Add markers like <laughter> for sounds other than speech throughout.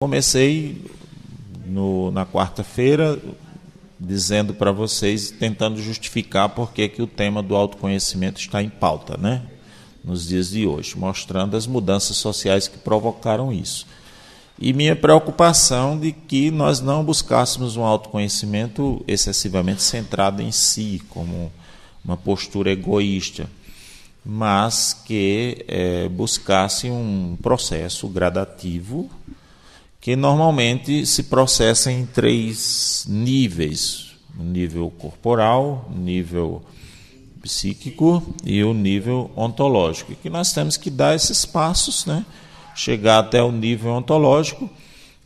comecei no, na quarta-feira dizendo para vocês, tentando justificar por que o tema do autoconhecimento está em pauta, né? Nos dias de hoje, mostrando as mudanças sociais que provocaram isso. E minha preocupação de que nós não buscássemos um autoconhecimento excessivamente centrado em si, como uma postura egoísta, mas que é, buscasse um processo gradativo que normalmente se processa em três níveis: o nível corporal, o nível psíquico e o nível ontológico. E que nós temos que dar esses passos, né? chegar até o nível ontológico,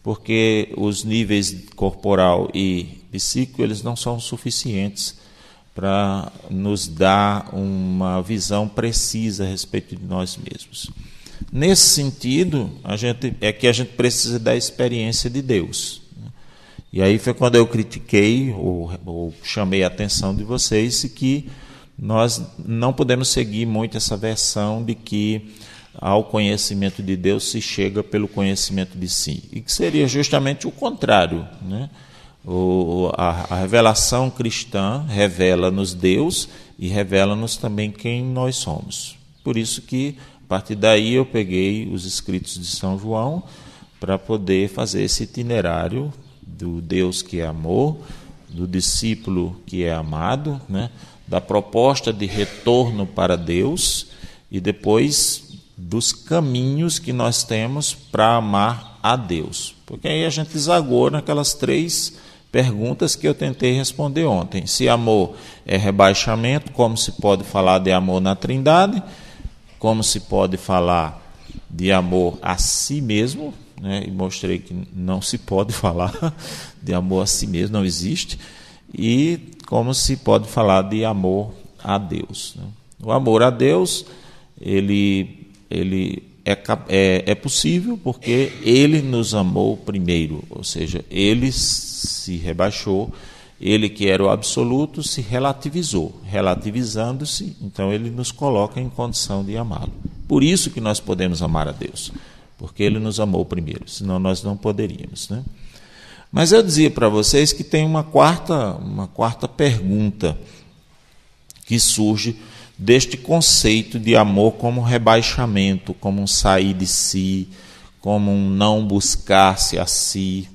porque os níveis corporal e psíquico eles não são suficientes para nos dar uma visão precisa a respeito de nós mesmos. Nesse sentido, a gente, é que a gente precisa da experiência de Deus. E aí foi quando eu critiquei, ou, ou chamei a atenção de vocês, que nós não podemos seguir muito essa versão de que ao conhecimento de Deus se chega pelo conhecimento de si. E que seria justamente o contrário. Né? O, a, a revelação cristã revela-nos Deus e revela-nos também quem nós somos. Por isso que partir daí eu peguei os escritos de São João para poder fazer esse itinerário do Deus que é amor, do discípulo que é amado, né? da proposta de retorno para Deus e depois dos caminhos que nós temos para amar a Deus. Porque aí a gente zagou naquelas três perguntas que eu tentei responder ontem. Se amor é rebaixamento, como se pode falar de amor na Trindade? Como se pode falar de amor a si mesmo, né? e mostrei que não se pode <laughs> falar de amor a si mesmo, não existe, e como se pode falar de amor a Deus. Né? O amor a Deus, ele, ele é, é, é possível porque ele nos amou primeiro, ou seja, ele se rebaixou ele que era o absoluto se relativizou. Relativizando-se, então ele nos coloca em condição de amá-lo. Por isso que nós podemos amar a Deus, porque ele nos amou primeiro, senão nós não poderíamos, né? Mas eu dizia para vocês que tem uma quarta, uma quarta pergunta que surge deste conceito de amor como rebaixamento, como um sair de si, como um não buscar-se a si,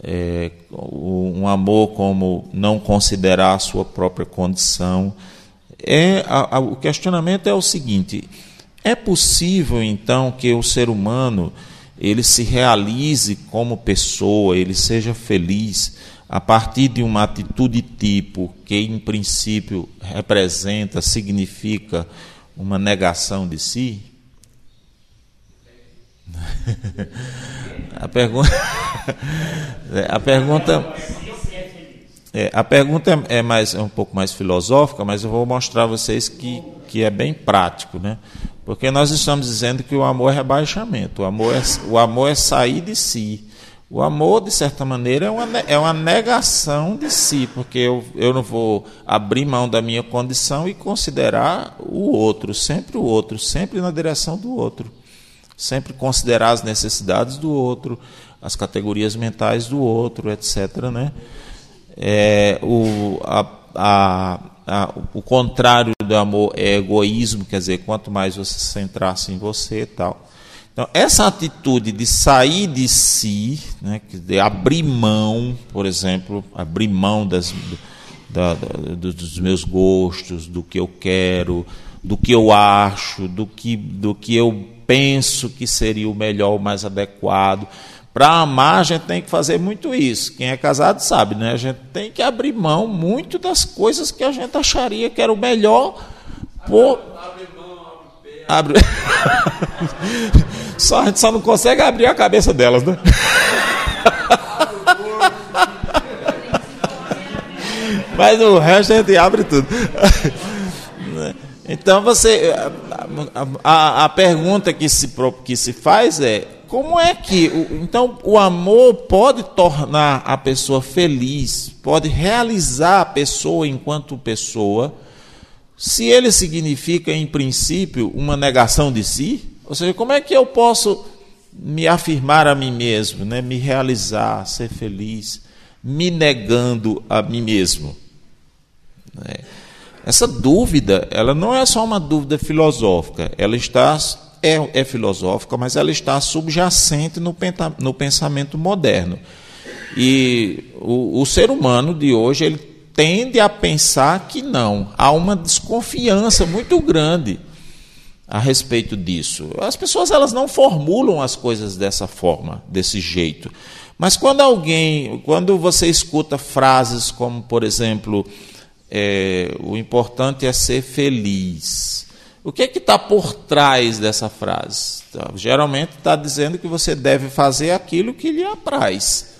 é, um amor como não considerar a sua própria condição. É, a, a, o questionamento é o seguinte: é possível então que o ser humano ele se realize como pessoa, ele seja feliz a partir de uma atitude tipo que em princípio representa, significa uma negação de si? A pergunta, a pergunta, é, a pergunta é, mais, é um pouco mais filosófica, mas eu vou mostrar a vocês que, que é bem prático, né? Porque nós estamos dizendo que o amor é rebaixamento, o amor é, o amor é sair de si. O amor, de certa maneira, é uma, é uma negação de si, porque eu, eu não vou abrir mão da minha condição e considerar o outro, sempre o outro, sempre na direção do outro sempre considerar as necessidades do outro, as categorias mentais do outro, etc. Né? É, o, a, a, a, o contrário do amor é egoísmo, quer dizer, quanto mais você se centrasse em você e tal. Então, essa atitude de sair de si, né, de abrir mão, por exemplo, abrir mão das, da, da, dos meus gostos, do que eu quero, do que eu acho, do que, do que eu penso que seria o melhor, o mais adequado. Para amar, a gente tem que fazer muito isso. Quem é casado sabe, né? A gente tem que abrir mão muito das coisas que a gente acharia que era o melhor. Por... Abre mão, abre pé. <laughs> Abre... só, a gente só não consegue abrir a cabeça delas, né? <laughs> Mas o resto a gente abre tudo. <laughs> Então você a, a, a, pergunta que se, que se faz é como é que então o amor pode tornar a pessoa feliz, pode realizar a pessoa enquanto pessoa, se ele significa em princípio uma negação de si? Ou seja, como é que eu posso me afirmar a mim mesmo, né? me realizar, ser feliz, me negando a mim mesmo. Né? Essa dúvida, ela não é só uma dúvida filosófica, ela está é, é filosófica, mas ela está subjacente no, no pensamento moderno. E o, o ser humano de hoje ele tende a pensar que não, há uma desconfiança muito grande a respeito disso. As pessoas elas não formulam as coisas dessa forma, desse jeito. Mas quando alguém, quando você escuta frases como, por exemplo, é, o importante é ser feliz. O que é que está por trás dessa frase? Tá, geralmente está dizendo que você deve fazer aquilo que lhe apraz,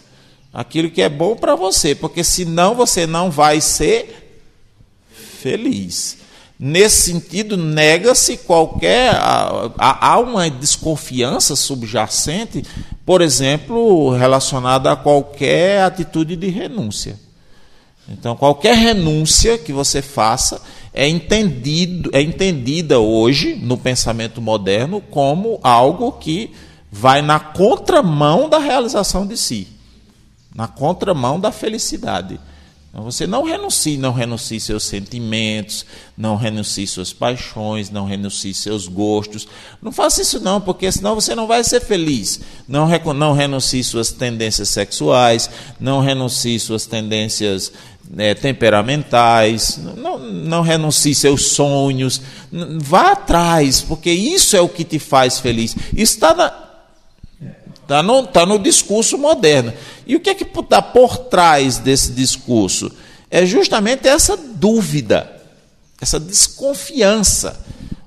aquilo que é bom para você, porque senão você não vai ser feliz. Nesse sentido, nega-se qualquer. Há uma desconfiança subjacente, por exemplo, relacionada a qualquer atitude de renúncia. Então, qualquer renúncia que você faça é, entendido, é entendida hoje, no pensamento moderno, como algo que vai na contramão da realização de si, na contramão da felicidade. Então, você não renuncie, não renuncie seus sentimentos, não renuncie suas paixões, não renuncie seus gostos. Não faça isso não, porque senão você não vai ser feliz. Não, não renuncie suas tendências sexuais, não renuncie suas tendências é, temperamentais, não, não renuncie seus sonhos. Vá atrás, porque isso é o que te faz feliz. Isso está na, Está no, tá no discurso moderno. E o que é que está por trás desse discurso? É justamente essa dúvida, essa desconfiança.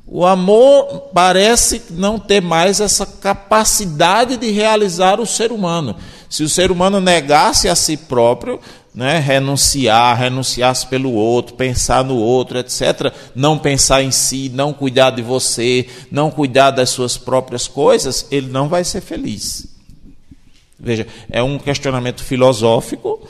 O amor parece não ter mais essa capacidade de realizar o ser humano. Se o ser humano negasse a si próprio, né, renunciar, renunciasse pelo outro, pensar no outro, etc., não pensar em si, não cuidar de você, não cuidar das suas próprias coisas, ele não vai ser feliz. Veja, é um questionamento filosófico,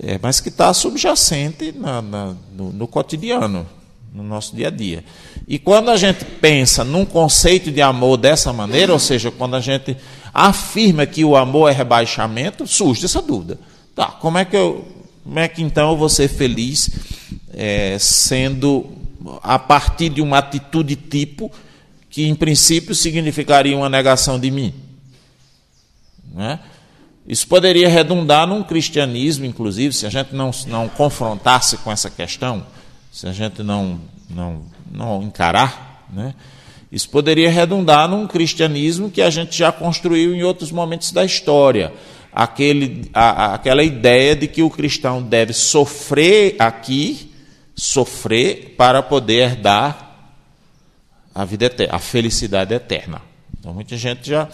é, mas que está subjacente na, na, no, no cotidiano, no nosso dia a dia. E quando a gente pensa num conceito de amor dessa maneira, ou seja, quando a gente afirma que o amor é rebaixamento, surge essa dúvida. Tá, como é que eu, como é que então eu vou ser feliz é, sendo a partir de uma atitude tipo que em princípio significaria uma negação de mim? Né? Isso poderia redundar num cristianismo, inclusive, se a gente não, não confrontasse com essa questão, se a gente não, não, não encarar, né? isso poderia redundar num cristianismo que a gente já construiu em outros momentos da história aquele, a, aquela ideia de que o cristão deve sofrer aqui, sofrer para poder herdar a vida eterna, a felicidade eterna. Então muita gente já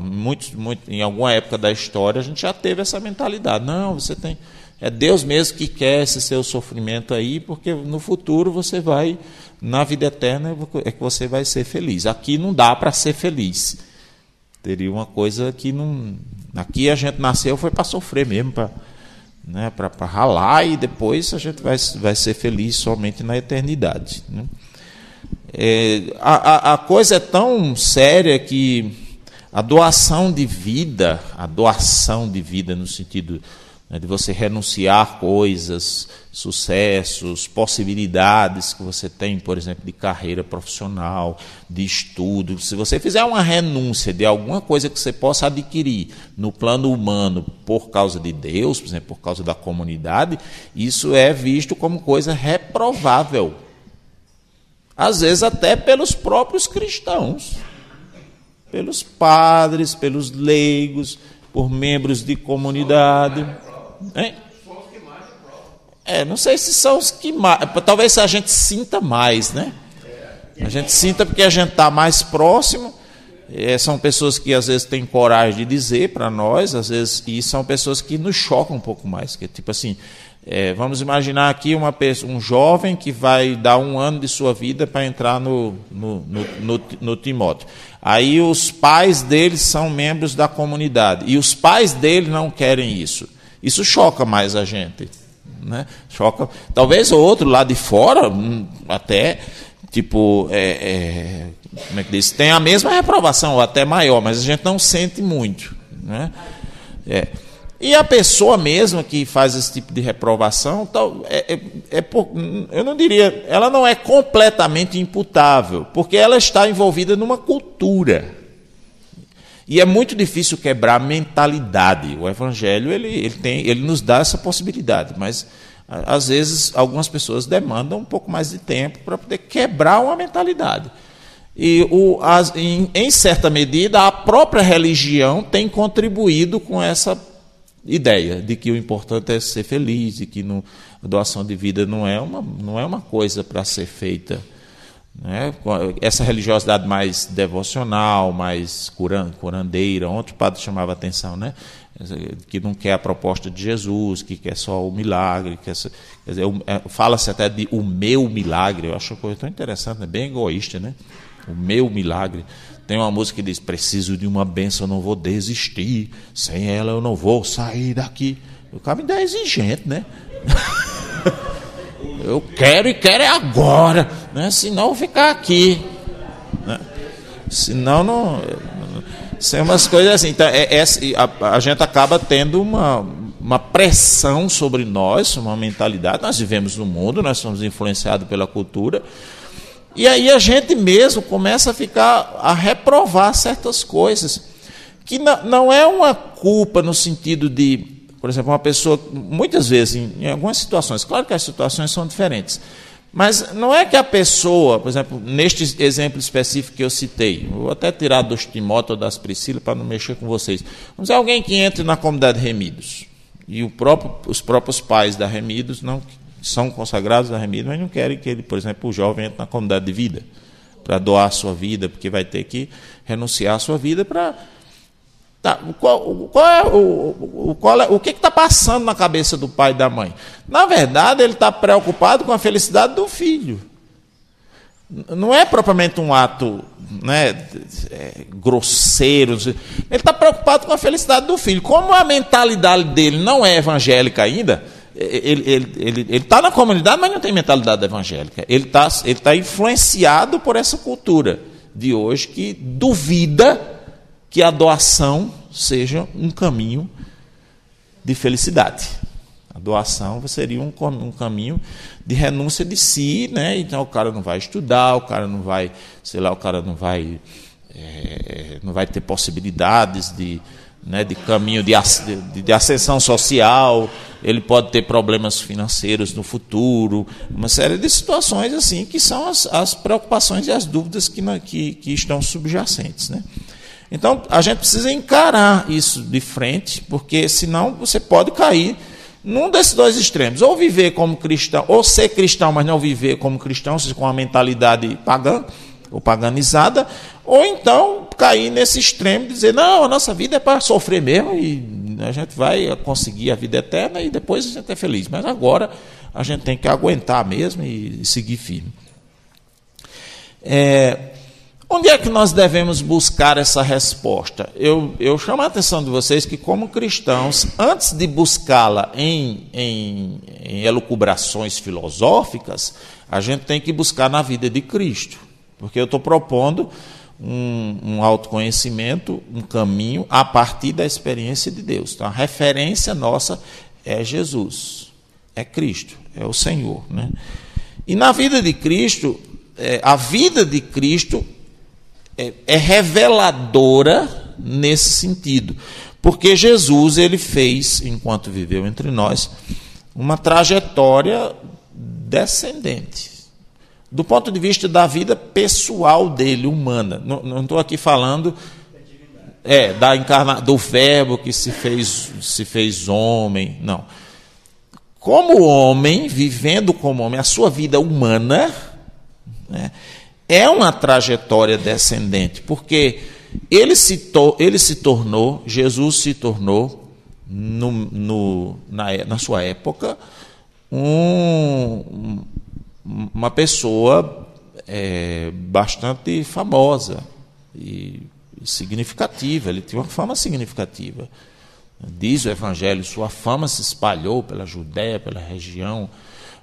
muito, muito, em alguma época da história a gente já teve essa mentalidade. Não, você tem é Deus mesmo que quer esse seu sofrimento aí, porque no futuro você vai na vida eterna é que você vai ser feliz. Aqui não dá para ser feliz. Teria uma coisa que não Aqui a gente nasceu foi para sofrer mesmo, para né, ralar e depois a gente vai, vai ser feliz somente na eternidade. Né? É, a, a coisa é tão séria que a doação de vida, a doação de vida no sentido né, de você renunciar coisas, sucessos, possibilidades que você tem, por exemplo, de carreira profissional, de estudo. Se você fizer uma renúncia de alguma coisa que você possa adquirir no plano humano por causa de Deus, por exemplo, por causa da comunidade, isso é visto como coisa reprovável. Às vezes até pelos próprios cristãos, pelos padres, pelos leigos, por membros de comunidade. Hein? É, não sei se são os que mais. Talvez a gente sinta mais, né? A gente sinta porque a gente está mais próximo. É, são pessoas que às vezes têm coragem de dizer para nós, às vezes, e são pessoas que nos chocam um pouco mais. Que tipo assim, é, vamos imaginar aqui uma pessoa, um jovem que vai dar um ano de sua vida para entrar no, no, no, no, no Timóteo. Aí os pais dele são membros da comunidade e os pais dele não querem isso. Isso choca mais a gente. Né? Choca. Talvez o outro lá de fora, hum, até tipo, é, é, como é que diz? Tem a mesma reprovação, ou até maior, mas a gente não sente muito. Né? É. E a pessoa mesma que faz esse tipo de reprovação, é, é, é por, eu não diria, ela não é completamente imputável, porque ela está envolvida numa cultura. E é muito difícil quebrar a mentalidade. O Evangelho ele, ele, tem, ele nos dá essa possibilidade, mas às vezes algumas pessoas demandam um pouco mais de tempo para poder quebrar uma mentalidade. E o, as, em, em certa medida, a própria religião tem contribuído com essa ideia de que o importante é ser feliz, e que a doação de vida não é uma, não é uma coisa para ser feita. Né? Essa religiosidade mais devocional, mais curandeira, ontem o padre chamava atenção, né? que não quer a proposta de Jesus, que quer só o milagre. Quer, quer dizer, é, fala-se até de o meu milagre, eu acho uma coisa tão interessante, né? bem egoísta, né? O meu milagre. Tem uma música que diz: Preciso de uma benção, não vou desistir. Sem ela eu não vou sair daqui. O cara me dá exigente, né? <laughs> eu quero e quero é agora, né? senão vou ficar aqui. Né? Senão não. São umas coisas assim. Então, é, é, a, a gente acaba tendo uma, uma pressão sobre nós, uma mentalidade. Nós vivemos no mundo, nós somos influenciados pela cultura. E aí a gente mesmo começa a ficar a reprovar certas coisas, que não é uma culpa no sentido de, por exemplo, uma pessoa, muitas vezes, em, algumas situações, claro que as situações são diferentes, mas não é que a pessoa, por exemplo, neste exemplo específico que eu citei, vou até tirar dos Timóteo ou das Priscila para não mexer com vocês. Vamos dizer, alguém que entre na comunidade Remidos, e próprio, os próprios pais da Remidos não são consagrados a remida, mas não querem que ele, por exemplo, o jovem entre na comunidade de vida para doar a sua vida, porque vai ter que renunciar à sua vida para. Tá, qual, qual, é o, qual é, o que está passando na cabeça do pai e da mãe? Na verdade, ele está preocupado com a felicidade do filho. Não é propriamente um ato né, é, grosseiro. Ele está preocupado com a felicidade do filho. Como a mentalidade dele não é evangélica ainda, ele está ele, ele, ele tá na comunidade, mas não tem mentalidade evangélica. Ele está ele tá influenciado por essa cultura de hoje que duvida que a doação seja um caminho de felicidade. A doação seria um, um caminho de renúncia de si, né? Então o cara não vai estudar, o cara não vai, sei lá, o cara não vai, é, não vai ter possibilidades de, né, de caminho de, de, de ascensão social, ele pode ter problemas financeiros no futuro, uma série de situações assim que são as, as preocupações e as dúvidas que, que, que estão subjacentes. Né? Então a gente precisa encarar isso de frente, porque senão você pode cair num desses dois extremos, ou viver como cristão, ou ser cristão, mas não viver como cristão, com uma mentalidade pagã ou paganizada, ou então cair nesse extremo e dizer, não, a nossa vida é para sofrer mesmo e a gente vai conseguir a vida eterna e depois a gente é feliz. Mas agora a gente tem que aguentar mesmo e seguir firme. É, onde é que nós devemos buscar essa resposta? Eu, eu chamo a atenção de vocês que, como cristãos, antes de buscá-la em, em, em elucubrações filosóficas, a gente tem que buscar na vida de Cristo. Porque eu estou propondo um, um, autoconhecimento, um caminho a partir da experiência de Deus. Então, a referência nossa é Jesus, é Cristo, é o Senhor. Né? E na vida de Cristo, é, a vida de Cristo é, é reveladora nesse sentido. Porque Jesus ele fez, enquanto viveu entre nós, uma trajetória descendente do ponto de vista da vida pessoal dele, humana. Não estou aqui falando é, da encarna, do verbo que se fez, se fez homem, não. Como homem, vivendo como homem, a sua vida humana né, é uma trajetória descendente, porque ele se, ele se tornou, Jesus se tornou, no, no, na, na sua época, um, uma pessoa é, bastante famosa e significativa, ele tinha uma fama significativa. Diz o Evangelho, sua fama se espalhou pela Judéia, pela região,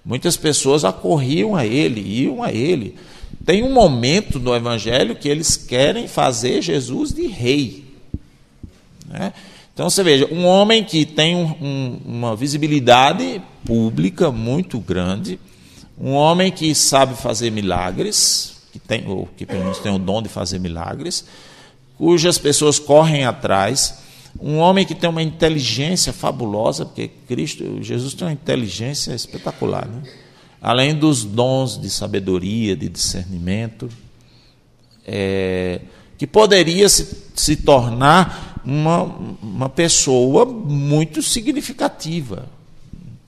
Muitas pessoas acorriam a ele, iam a ele. Tem um momento no Evangelho que eles querem fazer Jesus de rei. Né? Então você veja, um homem que tem um, um, uma visibilidade pública muito grande, um homem que sabe fazer milagres, que tem, ou que pelo menos tem o dom de fazer milagres, cujas pessoas correm atrás, um homem que tem uma inteligência fabulosa, porque Cristo, Jesus tem uma inteligência espetacular, né? Além dos dons de sabedoria, de discernimento, é, que poderia se, se tornar uma, uma pessoa muito significativa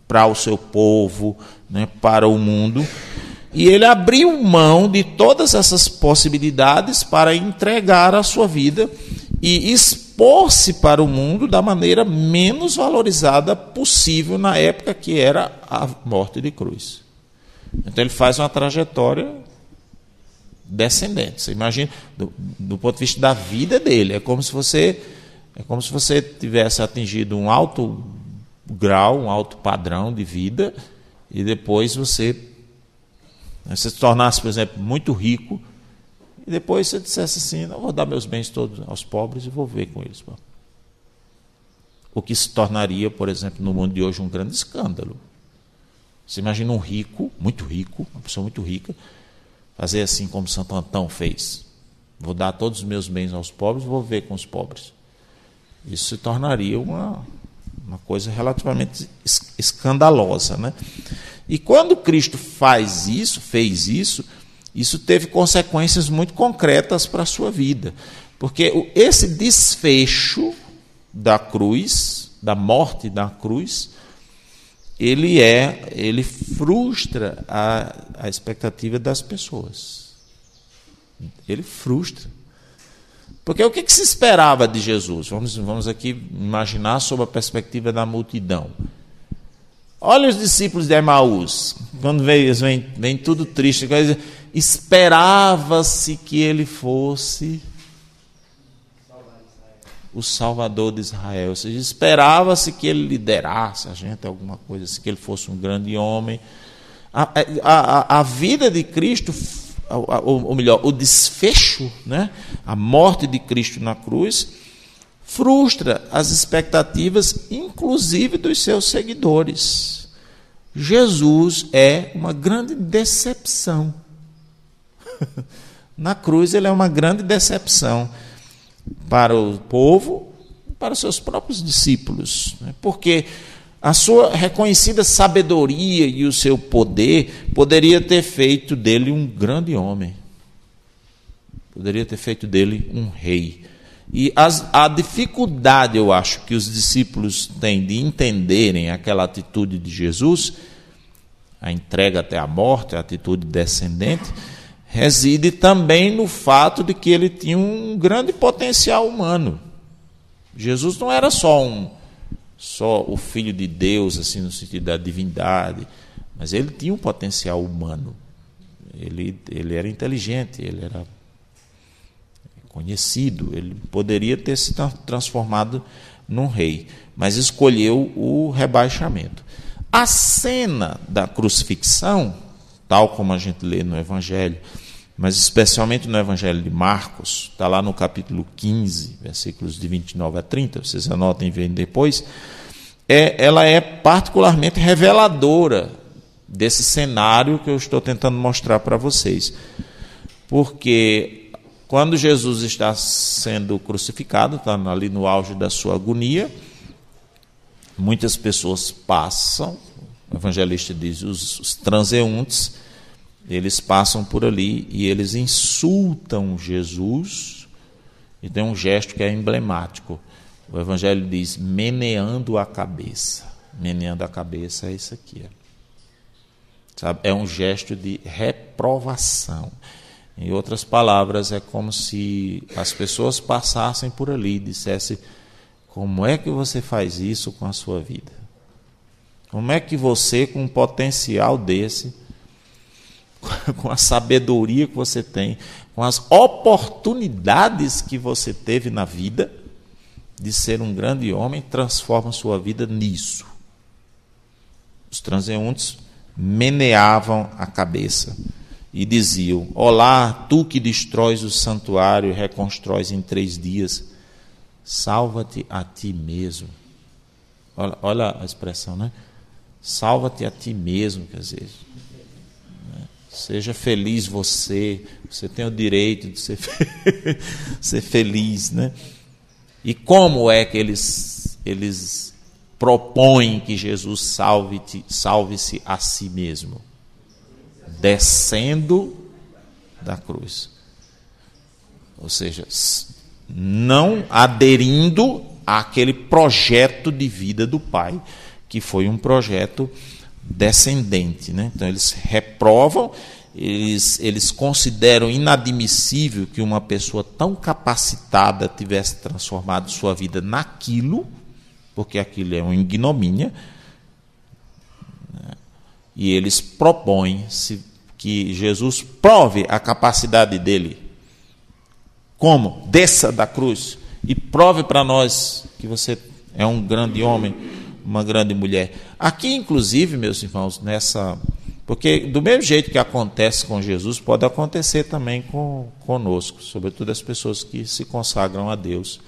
para o seu povo, né, para o mundo. E ele abriu mão de todas essas possibilidades para entregar a sua vida e expor-se para o mundo da maneira menos valorizada possível na época que era a morte de cruz. Então ele faz uma trajetória descendente. Você imagina, do, do, ponto de vista da vida dele, é como se você é como se você tivesse atingido um alto grau, um alto padrão de vida e depois você né, você se tornasse, por exemplo, muito rico e depois você dissesse assim, não vou dar meus bens todos aos pobres e vou ver com eles. O que se tornaria, por exemplo, no mundo de hoje um grande escândalo. Você imagina um rico, muito rico, uma pessoa muito rica, fazer assim como Santo Antão fez. Vou dar todos os meus bens aos pobres, vou ver com os pobres. Isso se tornaria uma, uma coisa relativamente escandalosa. Né? E quando Cristo faz isso, fez isso, isso teve consequências muito concretas para a sua vida. Porque esse desfecho da cruz, da morte da cruz, ele é, ele frustra a, a expectativa das pessoas. Ele frustra. Porque o que, que, se esperava de Jesus? Vamos, vamos aqui imaginar sob a perspectiva da multidão. Olha os discípulos de Emaús, quando vem, vem, vem tudo triste, esperava-se que ele fosse o Salvador de Israel. Ou seja, esperava-se que ele liderasse a gente, alguma coisa assim, que ele fosse um grande homem. A, a, a vida de Cristo, ou melhor, o desfecho, né? a morte de Cristo na cruz, frustra as expectativas, inclusive dos seus seguidores. Jesus é uma grande decepção. <laughs> na cruz, ele é uma grande decepção para o povo, para os seus próprios discípulos, né? porque a sua reconhecida sabedoria e o seu poder poderia ter feito dele um grande homem, poderia ter feito dele um rei. E as, a dificuldade, eu acho, que os discípulos têm de entenderem aquela atitude de Jesus, a entrega até a morte, a atitude descendente, reside também no fato de que ele tinha um grande potencial humano. Jesus não era só um só o filho de Deus assim no sentido da divindade, mas ele tinha um potencial humano. Ele ele era inteligente, ele era conhecido, ele poderia ter se transformado num rei, mas escolheu o rebaixamento. A cena da crucifixão, tal como a gente lê no evangelho, mas especialmente no Evangelho de Marcos, está lá no capítulo 15, versículos de 29 a 30, vocês anotem e veem depois, é, ela é particularmente reveladora desse cenário que eu estou tentando mostrar para vocês. Porque quando Jesus está sendo crucificado, está ali no auge da sua agonia, muitas pessoas passam, o evangelista diz, os, os transeuntes, eles passam por ali e eles insultam Jesus, e tem um gesto que é emblemático. O Evangelho diz meneando a cabeça. Meneando a cabeça é isso aqui. Sabe? É um gesto de reprovação. Em outras palavras, é como se as pessoas passassem por ali e dissessem: Como é que você faz isso com a sua vida? Como é que você, com um potencial desse, <laughs> com a sabedoria que você tem, com as oportunidades que você teve na vida de ser um grande homem, transforma sua vida nisso. Os transeuntes meneavam a cabeça e diziam: Olá, tu que destróis o santuário e reconstróis em três dias, salva-te a ti mesmo. Olha, olha a expressão, né? Salva-te a ti mesmo, quer dizer? Seja feliz você, você tem o direito de ser, <laughs> ser feliz, né? E como é que eles, eles propõem que Jesus salve-se salve a si mesmo? Descendo da cruz. Ou seja, não aderindo àquele projeto de vida do Pai, que foi um projeto descendente. Né? Então, eles reprovam, eles, eles consideram inadmissível que uma pessoa tão capacitada tivesse transformado sua vida naquilo, porque aquilo é uma ignomínia, né? e eles propõem que Jesus prove a capacidade dele. Como? Desça da cruz e prove para nós que você é um grande homem, uma grande mulher. Aqui, inclusive, meus irmãos, nessa. Porque do mesmo jeito que acontece com Jesus, pode acontecer também com, conosco, sobretudo as pessoas que se consagram a Deus.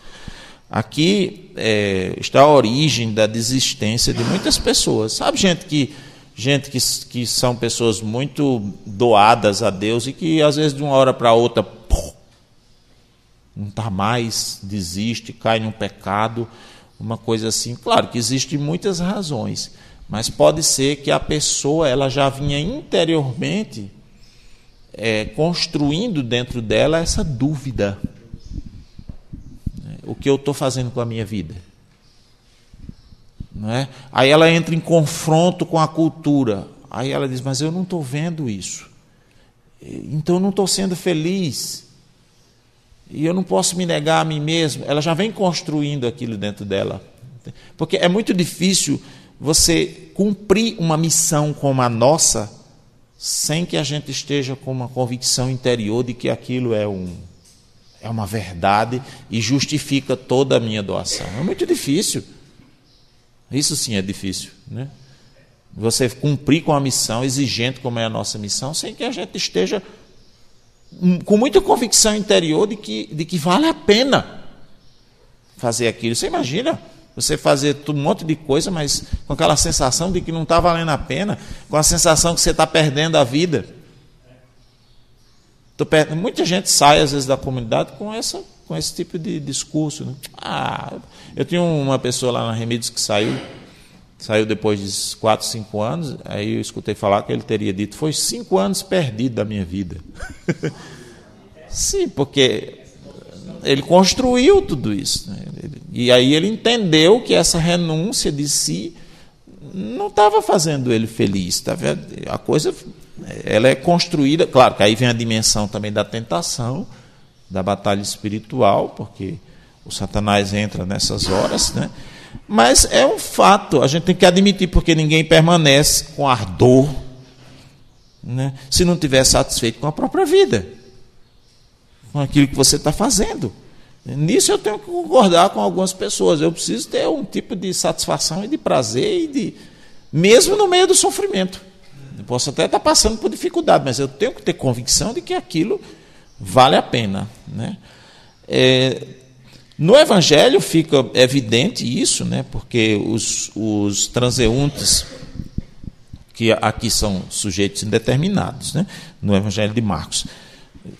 Aqui é, está a origem da desistência de muitas pessoas. Sabe, gente que gente que, que são pessoas muito doadas a Deus e que às vezes de uma hora para outra pô, não está mais, desiste, cai num pecado uma coisa assim. Claro que existem muitas razões, mas pode ser que a pessoa ela já vinha interiormente é, construindo dentro dela essa dúvida. O que eu estou fazendo com a minha vida? Não é? Aí ela entra em confronto com a cultura. Aí ela diz: Mas eu não estou vendo isso. Então eu não estou sendo feliz e eu não posso me negar a mim mesmo. Ela já vem construindo aquilo dentro dela. Porque é muito difícil você cumprir uma missão como a nossa sem que a gente esteja com uma convicção interior de que aquilo é um é uma verdade e justifica toda a minha doação. É muito difícil. Isso sim é difícil, né? Você cumprir com a missão exigente como é a nossa missão, sem que a gente esteja com muita convicção interior de que, de que vale a pena fazer aquilo. Você imagina você fazer um monte de coisa, mas com aquela sensação de que não está valendo a pena, com a sensação que você está perdendo a vida. Muita gente sai, às vezes, da comunidade com, essa, com esse tipo de discurso. Né? Ah, eu tinha uma pessoa lá na Remídios que saiu, saiu depois de 4, 5 anos, aí eu escutei falar que ele teria dito, foi cinco anos perdido da minha vida. <laughs> Sim, porque ele construiu tudo isso. Né? E aí ele entendeu que essa renúncia de si não estava fazendo ele feliz. Tá vendo? A coisa ela é construída, claro que aí vem a dimensão também da tentação, da batalha espiritual, porque o Satanás entra nessas horas, né? Mas é um fato, a gente tem que admitir, porque ninguém permanece com ardor né, se não estiver satisfeito com a própria vida, com aquilo que você está fazendo. Nisso eu tenho que concordar com algumas pessoas. Eu preciso ter um tipo de satisfação e de prazer, e de, mesmo no meio do sofrimento. Eu posso até estar passando por dificuldade, mas eu tenho que ter convicção de que aquilo vale a pena. Né? É, no Evangelho fica evidente isso, né? porque os, os transeuntes, que aqui são sujeitos indeterminados, né? no Evangelho de Marcos,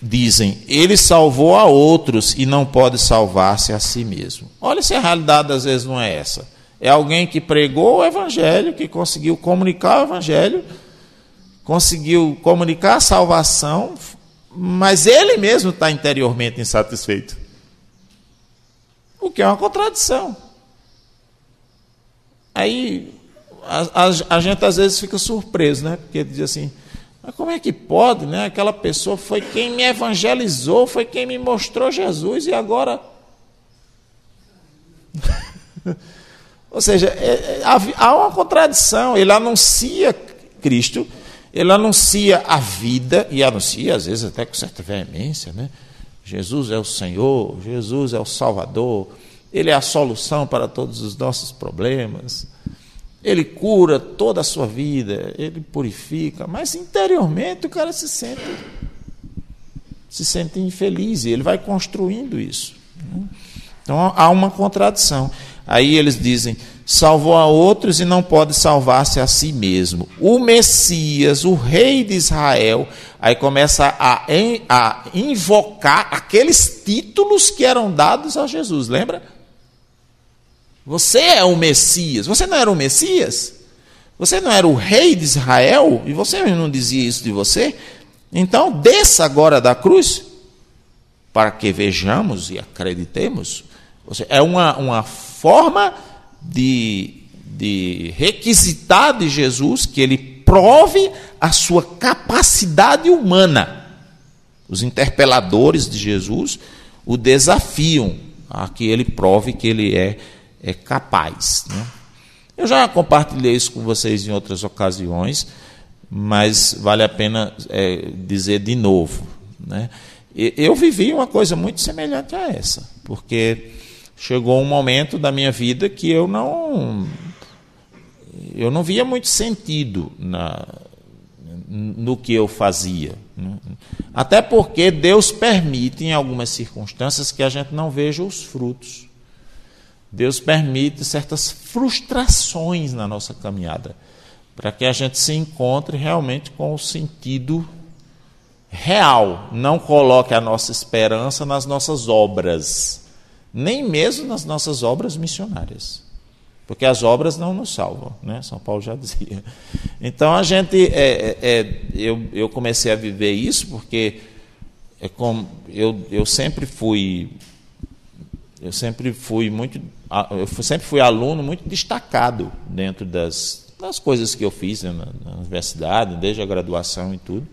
dizem: Ele salvou a outros e não pode salvar-se a si mesmo. Olha se a realidade às vezes não é essa. É alguém que pregou o Evangelho, que conseguiu comunicar o Evangelho, conseguiu comunicar a salvação, mas ele mesmo está interiormente insatisfeito. O que é uma contradição. Aí a, a, a, gente às vezes fica surpreso, né? Porque diz assim, mas como é que pode, né? Aquela pessoa foi quem me evangelizou, foi quem me mostrou Jesus e agora. <laughs> Ou seja, é, é, há uma contradição. Ele anuncia Cristo, ele anuncia a vida, e anuncia, às vezes, até com certa veemência, né? Jesus é o Senhor, Jesus é o Salvador, Ele é a solução para todos os nossos problemas. ele cura toda a sua vida, ele purifica, mas interiormente o cara se sente se sente infeliz e ele vai construindo isso. Né? Então há uma contradição. Aí eles dizem: salvou a outros e não pode salvar-se a si mesmo. O Messias, o rei de Israel, aí começa a, a invocar aqueles títulos que eram dados a Jesus, lembra? Você é o Messias. Você não era o Messias? Você não era o rei de Israel? E você não dizia isso de você? Então, desça agora da cruz, para que vejamos e acreditemos. É uma, uma forma de, de requisitar de Jesus que ele prove a sua capacidade humana. Os interpeladores de Jesus o desafiam a que ele prove que ele é, é capaz. Né? Eu já compartilhei isso com vocês em outras ocasiões, mas vale a pena é, dizer de novo. Né? Eu vivi uma coisa muito semelhante a essa, porque chegou um momento da minha vida que eu não eu não via muito sentido na, no que eu fazia. Né? Até porque Deus permite, em algumas circunstâncias, que a gente não veja os frutos. Deus permite certas frustrações na nossa caminhada, para que a gente se encontre realmente com o sentido real. Não coloque a nossa esperança nas nossas obras nem mesmo nas nossas obras missionárias. Porque as obras não nos salvam, né? São Paulo já <laughs> dizia. Então a gente, é, é, é, eu, eu comecei a viver isso porque é como, eu, eu sempre fui, eu sempre fui muito, eu sempre fui aluno muito destacado dentro das, das coisas que eu fiz né, na, na universidade, desde a graduação e tudo.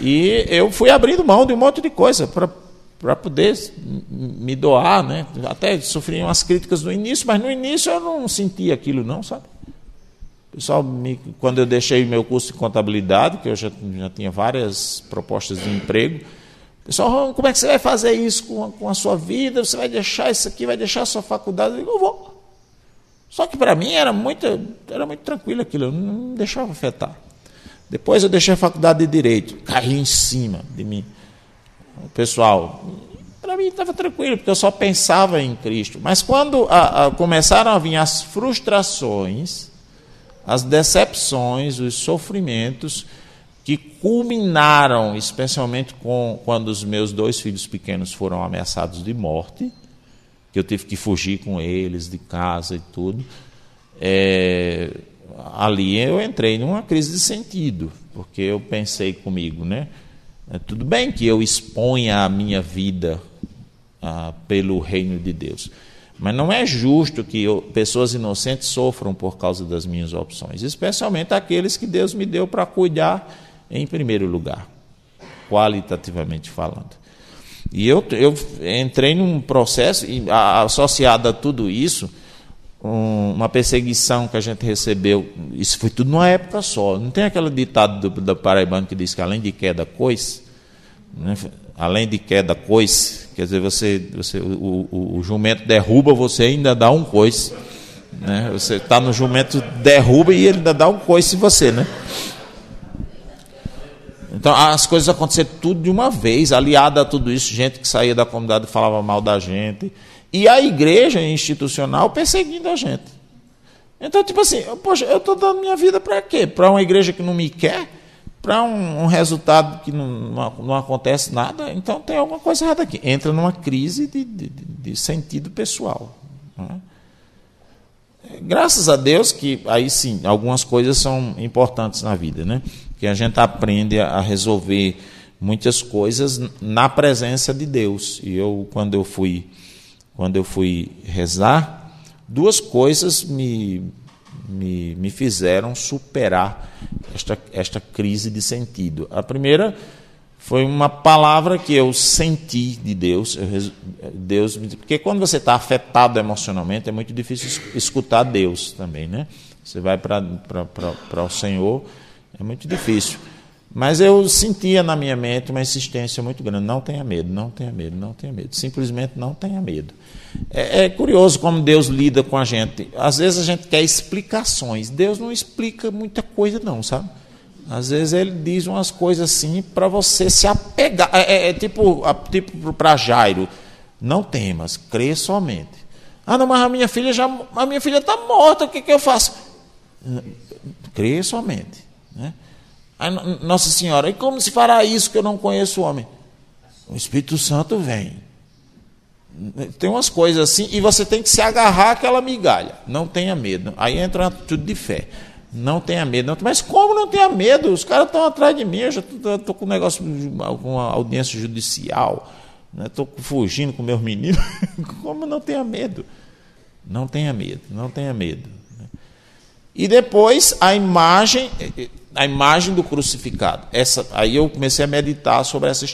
E eu fui abrindo mão de um monte de coisa para para poder me doar, né? Até sofri umas críticas no início, mas no início eu não sentia aquilo não, sabe? Pessoal, me, quando eu deixei meu curso de contabilidade, que eu já, já tinha várias propostas de emprego, o pessoal, como é que você vai fazer isso com a, com a sua vida? Você vai deixar isso aqui, vai deixar a sua faculdade? Eu digo, eu vou. Só que para mim era muito, era muito tranquilo aquilo, eu não deixava afetar. Depois eu deixei a faculdade de Direito, caí em cima de mim pessoal, para mim estava tranquilo, porque eu só pensava em Cristo. Mas quando a, a, começaram a vir as frustrações, as decepções, os sofrimentos, que culminaram especialmente com, quando os meus dois filhos pequenos foram ameaçados de morte, que eu tive que fugir com eles de casa e tudo. É, ali eu entrei numa crise de sentido, porque eu pensei comigo, né? É, tudo bem que eu exponha a minha vida ah, pelo reino de Deus, mas não é justo que eu, pessoas inocentes sofram por causa das minhas opções, especialmente aqueles que Deus me deu para cuidar em primeiro lugar, qualitativamente falando. E eu, eu entrei num processo, associado a tudo isso, um, uma perseguição que a gente recebeu, isso foi tudo numa época só. Não tem aquele ditado do, do paraibano que diz que além de queda, cois, né? além de queda, cois, quer dizer, você, você o, o, o, jumento derruba, você ainda dá um coice. Né? Você está no jumento, derruba e ele ainda dá um coice em você, né? Então as coisas aconteceram tudo de uma vez, aliada a tudo isso, gente que saía da comunidade falava mal da gente e a igreja institucional perseguindo a gente. Então, tipo assim, poxa, eu estou dando minha vida para quê? Para uma igreja que não me quer? Para um, um, resultado que não, não, não, acontece nada? Então tem alguma coisa errada aqui. Entra numa crise de, de, de sentido pessoal. Né? Graças a Deus que aí sim, algumas coisas são importantes na vida, né? Que a gente aprende a resolver muitas coisas na presença de Deus. E eu, quando eu fui quando eu fui rezar, duas coisas me, me, me fizeram superar esta, esta crise de sentido. A primeira foi uma palavra que eu senti de Deus. Eu, Deus porque quando você está afetado emocionalmente, é muito difícil escutar Deus também. Né? Você vai para o Senhor, é muito difícil. Mas eu sentia na minha mente uma insistência muito grande: não tenha medo, não tenha medo, não tenha medo. Simplesmente não tenha medo. É, é, curioso como Deus lida com a gente. Às vezes a gente quer explicações. Deus não explica muita coisa, não, sabe? Às vezes ele diz umas coisas assim para você se apegar. É, é, é tipo, tipo para Jairo: não temas, crê somente. Ah, não, mas a minha filha já, a minha filha está morta, o que, que eu faço? Crê somente. Né? Nossa Senhora, e como se fará isso que eu não conheço o homem? O Espírito Santo vem. Tem umas coisas assim, e você tem que se agarrar àquela migalha. Não tenha medo. Aí entra tudo de fé. Não tenha medo. Não. Mas como não tenha medo? Os caras estão atrás de mim, eu já estou com um negócio, uma audiência judicial. Estou né? fugindo com meus meninos. <laughs> como não tenha medo? Não tenha medo, não tenha medo. Né? E depois a imagem, a imagem do crucificado. Essa, aí eu comecei a meditar sobre essa,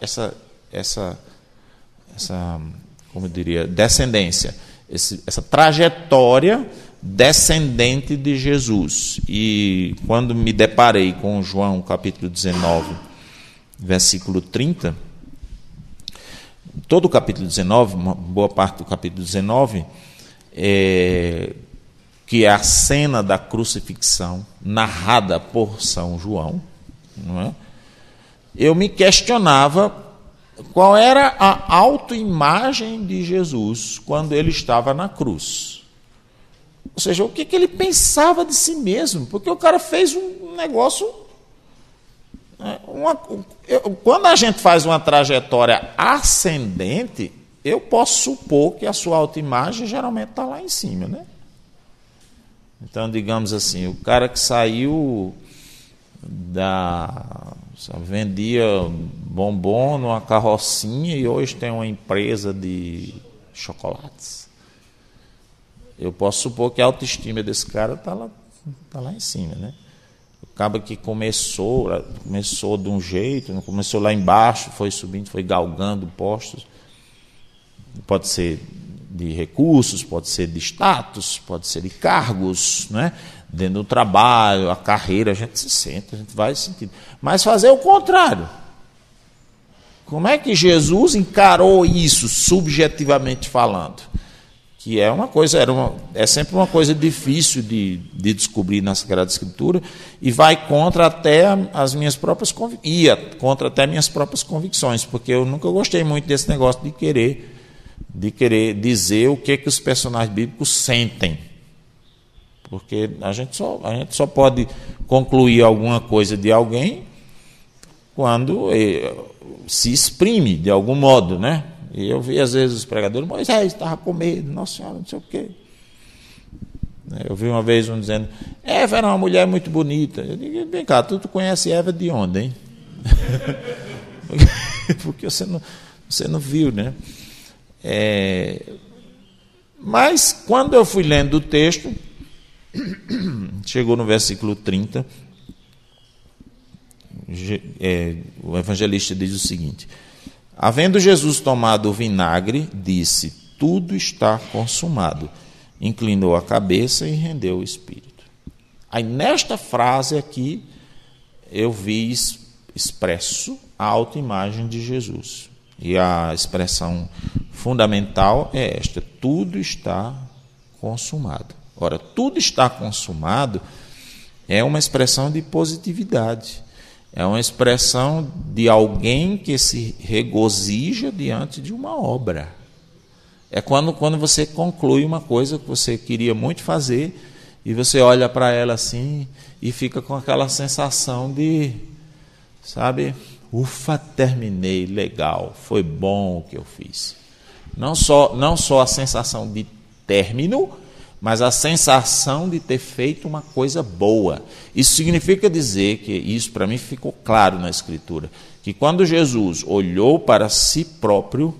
essa, essa, essa como eu diria, descendência, esse, essa trajetória descendente de Jesus. E quando me deparei com João capítulo 19, versículo 30, todo o capítulo 19, uma boa parte do capítulo 19, é, que é a cena da crucifixão, narrada por São João, é? eu me questionava qual era a autoimagem de Jesus quando ele estava na cruz. Ou seja, o que, que ele pensava de si mesmo, porque o cara fez um negócio. Né, uma, quando a gente faz uma trajetória ascendente, eu posso supor que a sua autoimagem geralmente está lá em cima, né? Então, digamos assim, o cara que saiu da. vendia bombom numa carrocinha e hoje tem uma empresa de chocolates. Eu posso supor que a autoestima desse cara está lá, tá lá em cima, né? O cara que começou, começou de um jeito, começou lá embaixo, foi subindo, foi galgando postos pode ser de recursos, pode ser de status, pode ser de cargos, né? dentro do trabalho, a carreira, a gente se sente, a gente vai sentindo. Mas fazer o contrário. Como é que Jesus encarou isso, subjetivamente falando? Que é uma coisa, era uma, é sempre uma coisa difícil de, de descobrir na Sagrada Escritura e vai contra até as minhas próprias ia contra até minhas próprias convicções, porque eu nunca gostei muito desse negócio de querer de querer dizer o que, que os personagens bíblicos sentem. Porque a gente, só, a gente só pode concluir alguma coisa de alguém quando eh, se exprime de algum modo, né? E eu vi às vezes os pregadores, Moisés estava com medo, nossa senhora, não sei o quê. Eu vi uma vez um dizendo, Eva era uma mulher muito bonita. Eu digo, vem cá, tu, tu conhece Eva de onde, hein? <laughs> Porque você não, você não viu, né? É, mas quando eu fui lendo o texto, <coughs> chegou no versículo 30, é, o evangelista diz o seguinte: Havendo Jesus tomado o vinagre, disse: Tudo está consumado. Inclinou a cabeça e rendeu o espírito. Aí nesta frase aqui, eu vi expresso a autoimagem de Jesus. E a expressão fundamental é esta: tudo está consumado. Ora, tudo está consumado é uma expressão de positividade. É uma expressão de alguém que se regozija diante de uma obra. É quando, quando você conclui uma coisa que você queria muito fazer e você olha para ela assim e fica com aquela sensação de, sabe, ufa, terminei, legal, foi bom o que eu fiz. Não só, não só a sensação de término, mas a sensação de ter feito uma coisa boa. Isso significa dizer que, isso para mim ficou claro na Escritura, que quando Jesus olhou para si próprio,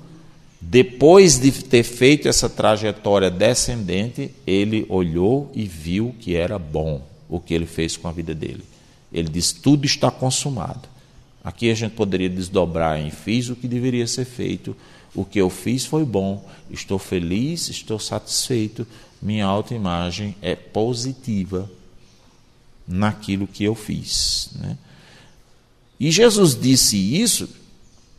depois de ter feito essa trajetória descendente, ele olhou e viu que era bom o que ele fez com a vida dele. Ele diz: tudo está consumado. Aqui a gente poderia desdobrar em fiz o que deveria ser feito o que eu fiz foi bom, estou feliz, estou satisfeito, minha autoimagem é positiva naquilo que eu fiz. Né? E Jesus disse isso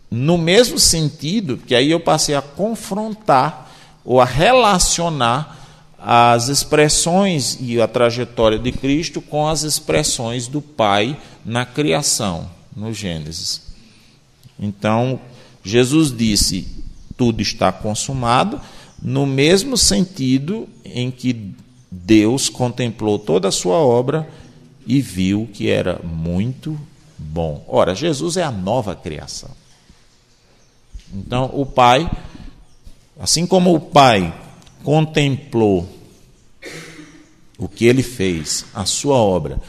no mesmo sentido que aí eu passei a confrontar ou a relacionar as expressões e a trajetória de Cristo com as expressões do Pai na criação, no Gênesis. Então, Jesus disse: tudo está consumado, no mesmo sentido em que Deus contemplou toda a sua obra e viu que era muito bom. Ora, Jesus é a nova criação. Então, o Pai, assim como o Pai contemplou o que ele fez, a sua obra,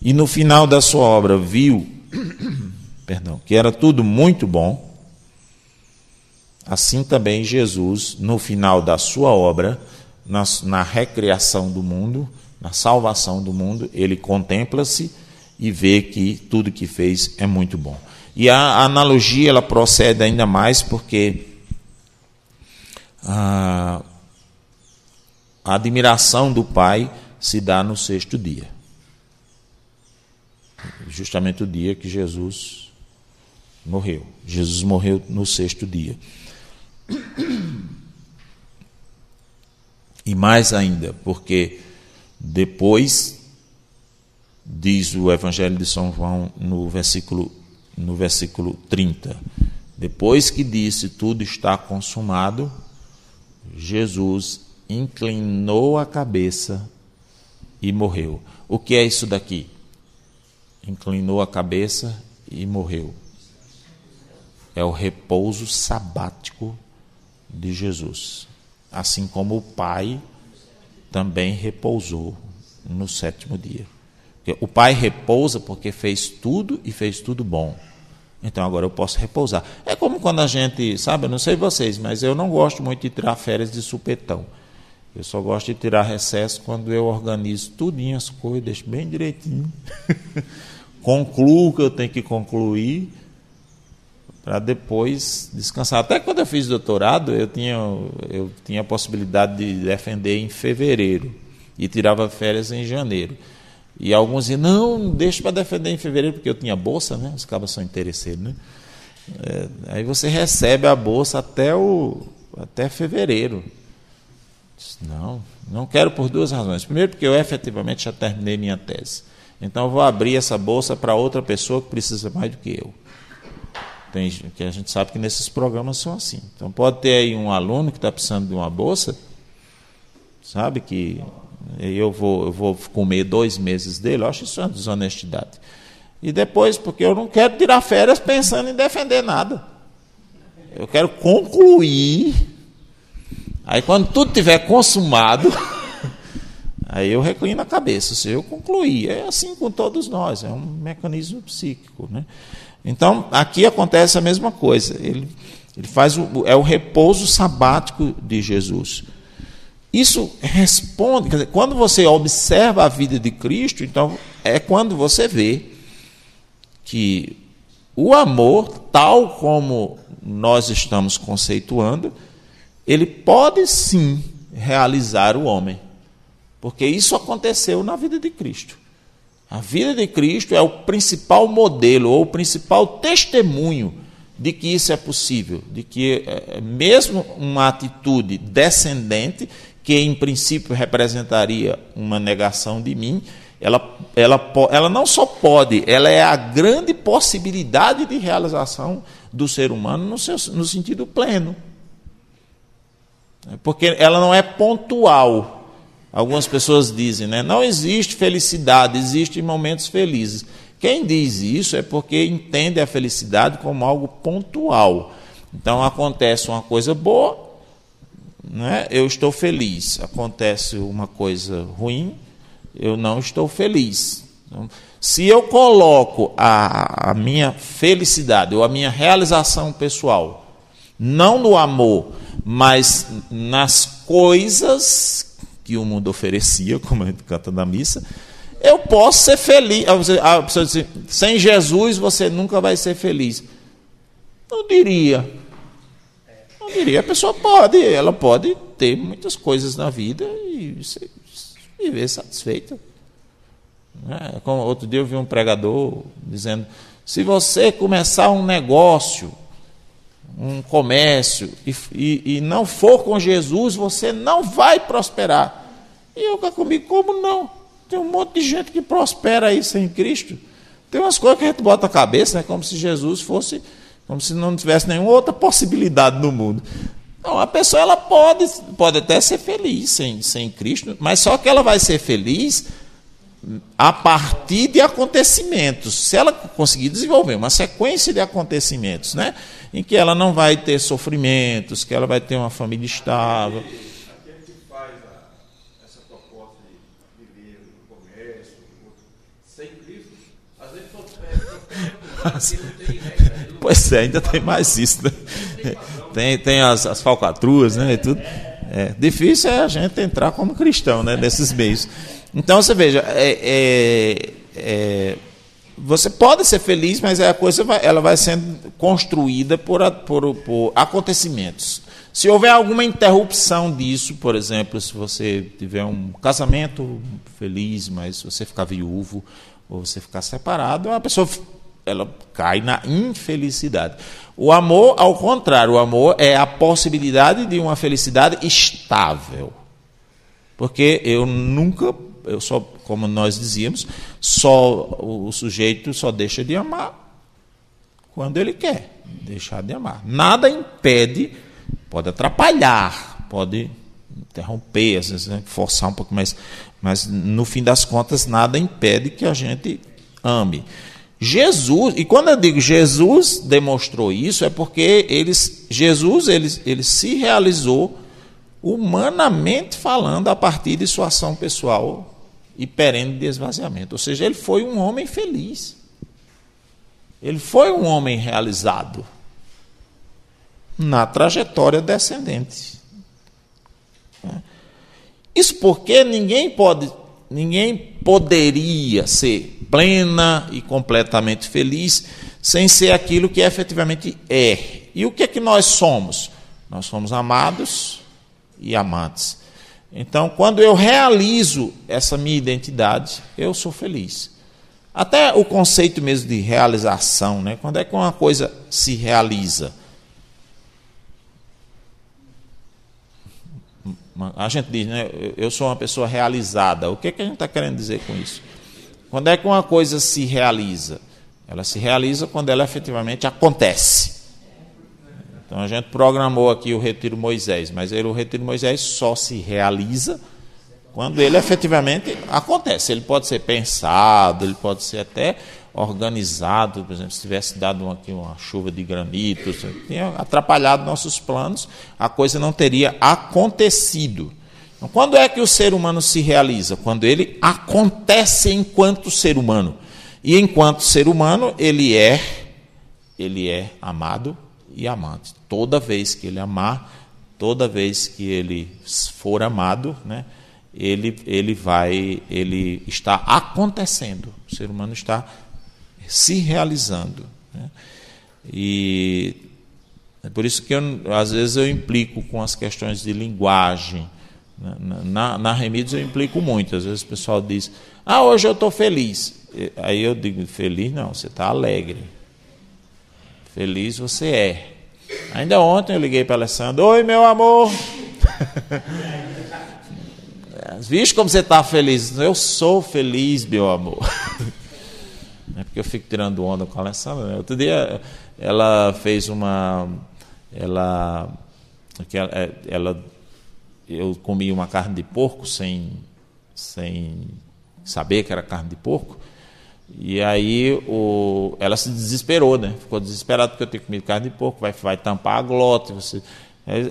e no final da sua obra viu, <coughs> perdão, que era tudo muito bom, assim também Jesus, no final da sua obra, na, na recriação do mundo, na salvação do mundo, ele contempla-se e vê que tudo que fez é muito bom. E a analogia ela procede ainda mais porque a, a admiração do pai se dá no sexto dia. Justamente o dia que Jesus morreu. Jesus morreu no sexto dia. E mais ainda, porque depois, diz o Evangelho de São João no versículo no versículo 30. Depois que disse tudo está consumado, Jesus inclinou a cabeça e morreu. O que é isso daqui? Inclinou a cabeça e morreu. É o repouso sabático de Jesus. Assim como o Pai também repousou no sétimo dia. O Pai repousa porque fez tudo e fez tudo bom. Então agora eu posso repousar. É como quando a gente, sabe, eu não sei vocês, mas eu não gosto muito de tirar férias de supetão. Eu só gosto de tirar recesso quando eu organizo tudinho as coisas, deixo bem direitinho. <laughs> Concluo o que eu tenho que concluir para depois descansar. Até quando eu fiz doutorado, eu tinha, eu tinha a possibilidade de defender em fevereiro e tirava férias em janeiro. E alguns diziam, não, deixa para defender em fevereiro, porque eu tinha bolsa, né? Os cabos são interesseiros, né? É, aí você recebe a bolsa até, o, até fevereiro. Não, não quero por duas razões. Primeiro, porque eu efetivamente já terminei minha tese. Então eu vou abrir essa bolsa para outra pessoa que precisa mais do que eu. Tem, que a gente sabe que nesses programas são assim. Então pode ter aí um aluno que está precisando de uma bolsa, sabe que eu vou, eu vou comer dois meses dele, eu acho isso uma desonestidade. E depois, porque eu não quero tirar férias pensando em defender nada. Eu quero concluir. Aí quando tudo tiver consumado, <laughs> aí eu reclino a cabeça. Se eu concluir, é assim com todos nós, é um mecanismo psíquico. Né? Então, aqui acontece a mesma coisa. Ele, ele faz o, é o repouso sabático de Jesus. Isso responde, dizer, quando você observa a vida de Cristo, então é quando você vê que o amor, tal como nós estamos conceituando, ele pode sim realizar o homem. Porque isso aconteceu na vida de Cristo. A vida de Cristo é o principal modelo ou o principal testemunho de que isso é possível, de que é, mesmo uma atitude descendente que em princípio representaria uma negação de mim, ela, ela, ela não só pode, ela é a grande possibilidade de realização do ser humano no, seu, no sentido pleno. Porque ela não é pontual. Algumas pessoas dizem, né? não existe felicidade, existem momentos felizes. Quem diz isso é porque entende a felicidade como algo pontual. Então acontece uma coisa boa, né, eu estou feliz. Acontece uma coisa ruim, eu não estou feliz. Então, se eu coloco a, a minha felicidade ou a minha realização pessoal, não no amor, mas nas coisas que o mundo oferecia, como a gente canta na missa, eu posso ser feliz. A pessoa diz, sem Jesus você nunca vai ser feliz. Eu diria. Não diria, a pessoa pode, ela pode ter muitas coisas na vida e viver satisfeita. É, como outro dia eu vi um pregador dizendo: Se você começar um negócio, um comércio, e, e, e não for com Jesus, você não vai prosperar. E eu comigo, como não? Tem um monte de gente que prospera aí sem Cristo. Tem umas coisas que a gente bota a cabeça, né, como se Jesus fosse, como se não tivesse nenhuma outra possibilidade no mundo. Não, a pessoa ela pode, pode até ser feliz sem, sem Cristo, mas só que ela vai ser feliz a partir de acontecimentos. Se ela conseguir desenvolver uma sequência de acontecimentos, né, em que ela não vai ter sofrimentos, que ela vai ter uma família estável. <laughs> Pois é, ainda tem mais isso, né? Tem, tem as, as falcatruas, né? E tudo. É, difícil é a gente entrar como cristão, né? Nesses meios. Então você veja, é, é, é, você pode ser feliz, mas a coisa vai, ela vai sendo construída por, por, por acontecimentos. Se houver alguma interrupção disso, por exemplo, se você tiver um casamento feliz, mas você ficar viúvo ou você ficar separado, a pessoa ela cai na infelicidade. O amor, ao contrário, o amor é a possibilidade de uma felicidade estável. Porque eu nunca, eu só, como nós dizíamos, só o sujeito só deixa de amar quando ele quer deixar de amar. Nada impede, pode atrapalhar, pode interromper, às vezes, né, forçar um pouco mais, mas no fim das contas nada impede que a gente ame. Jesus, e quando eu digo Jesus demonstrou isso, é porque eles, Jesus ele, ele se realizou humanamente falando a partir de sua ação pessoal e perene de esvaziamento. Ou seja, ele foi um homem feliz. Ele foi um homem realizado na trajetória descendente. Isso porque ninguém pode, ninguém poderia ser plena e completamente feliz, sem ser aquilo que efetivamente é. E o que é que nós somos? Nós somos amados e amantes. Então, quando eu realizo essa minha identidade, eu sou feliz. Até o conceito mesmo de realização, né? Quando é que uma coisa se realiza? A gente diz, né? Eu sou uma pessoa realizada. O que, é que a gente está querendo dizer com isso? Quando é que uma coisa se realiza? Ela se realiza quando ela efetivamente acontece. Então a gente programou aqui o Retiro Moisés, mas ele, o Retiro Moisés só se realiza quando ele efetivamente acontece. Ele pode ser pensado, ele pode ser até organizado, por exemplo, se tivesse dado aqui uma chuva de granito, tinha atrapalhado nossos planos, a coisa não teria acontecido. Então, quando é que o ser humano se realiza? Quando ele acontece enquanto ser humano. E enquanto ser humano, ele é ele é amado e amante. Toda vez que ele amar, toda vez que ele for amado, né, ele ele vai ele está acontecendo. O ser humano está se realizando. Né? E é por isso que eu, às vezes eu implico com as questões de linguagem na, na Remidos eu implico muito. Às vezes o pessoal diz: Ah, hoje eu estou feliz. Aí eu digo: Feliz não, você está alegre. Feliz você é. Ainda ontem eu liguei para Alessandro: Oi, meu amor. <laughs> Vixe como você está feliz. Eu sou feliz, meu amor. <laughs> É porque eu fico tirando onda com a Alessandra. Né? Outro dia ela fez uma. Ela, ela, ela eu comi uma carne de porco sem, sem saber que era carne de porco. E aí o, ela se desesperou, né? Ficou desesperada porque eu tenho comido carne de porco, vai, vai tampar a glote. Você...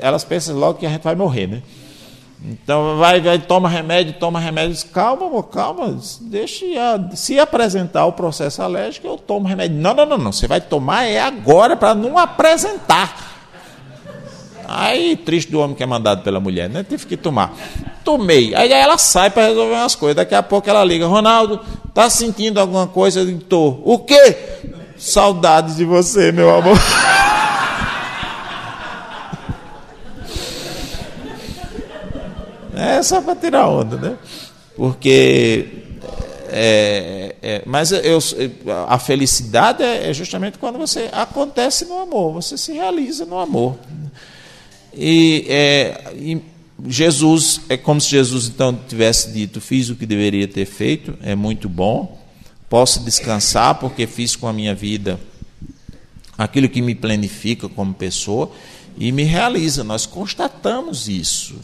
Elas pensam logo que a gente vai morrer, né? Então vai, vai toma remédio, toma remédio, diz, calma, amor, calma, deixa se apresentar o processo alérgico, eu tomo remédio. Não, não, não, não. Você vai tomar é agora para não apresentar. Aí, triste do homem que é mandado pela mulher, né? Tive que tomar. Tomei. Aí ela sai para resolver umas coisas. Daqui a pouco ela liga: Ronaldo, tá sentindo alguma coisa? Eu tô. O quê? Saudades de você, meu amor. <laughs> É só para tirar onda, né? Porque é, é, mas eu, a felicidade é, é justamente quando você acontece no amor, você se realiza no amor. E, é, e, Jesus, é como se Jesus então tivesse dito: fiz o que deveria ter feito, é muito bom, posso descansar porque fiz com a minha vida aquilo que me planifica como pessoa e me realiza. Nós constatamos isso,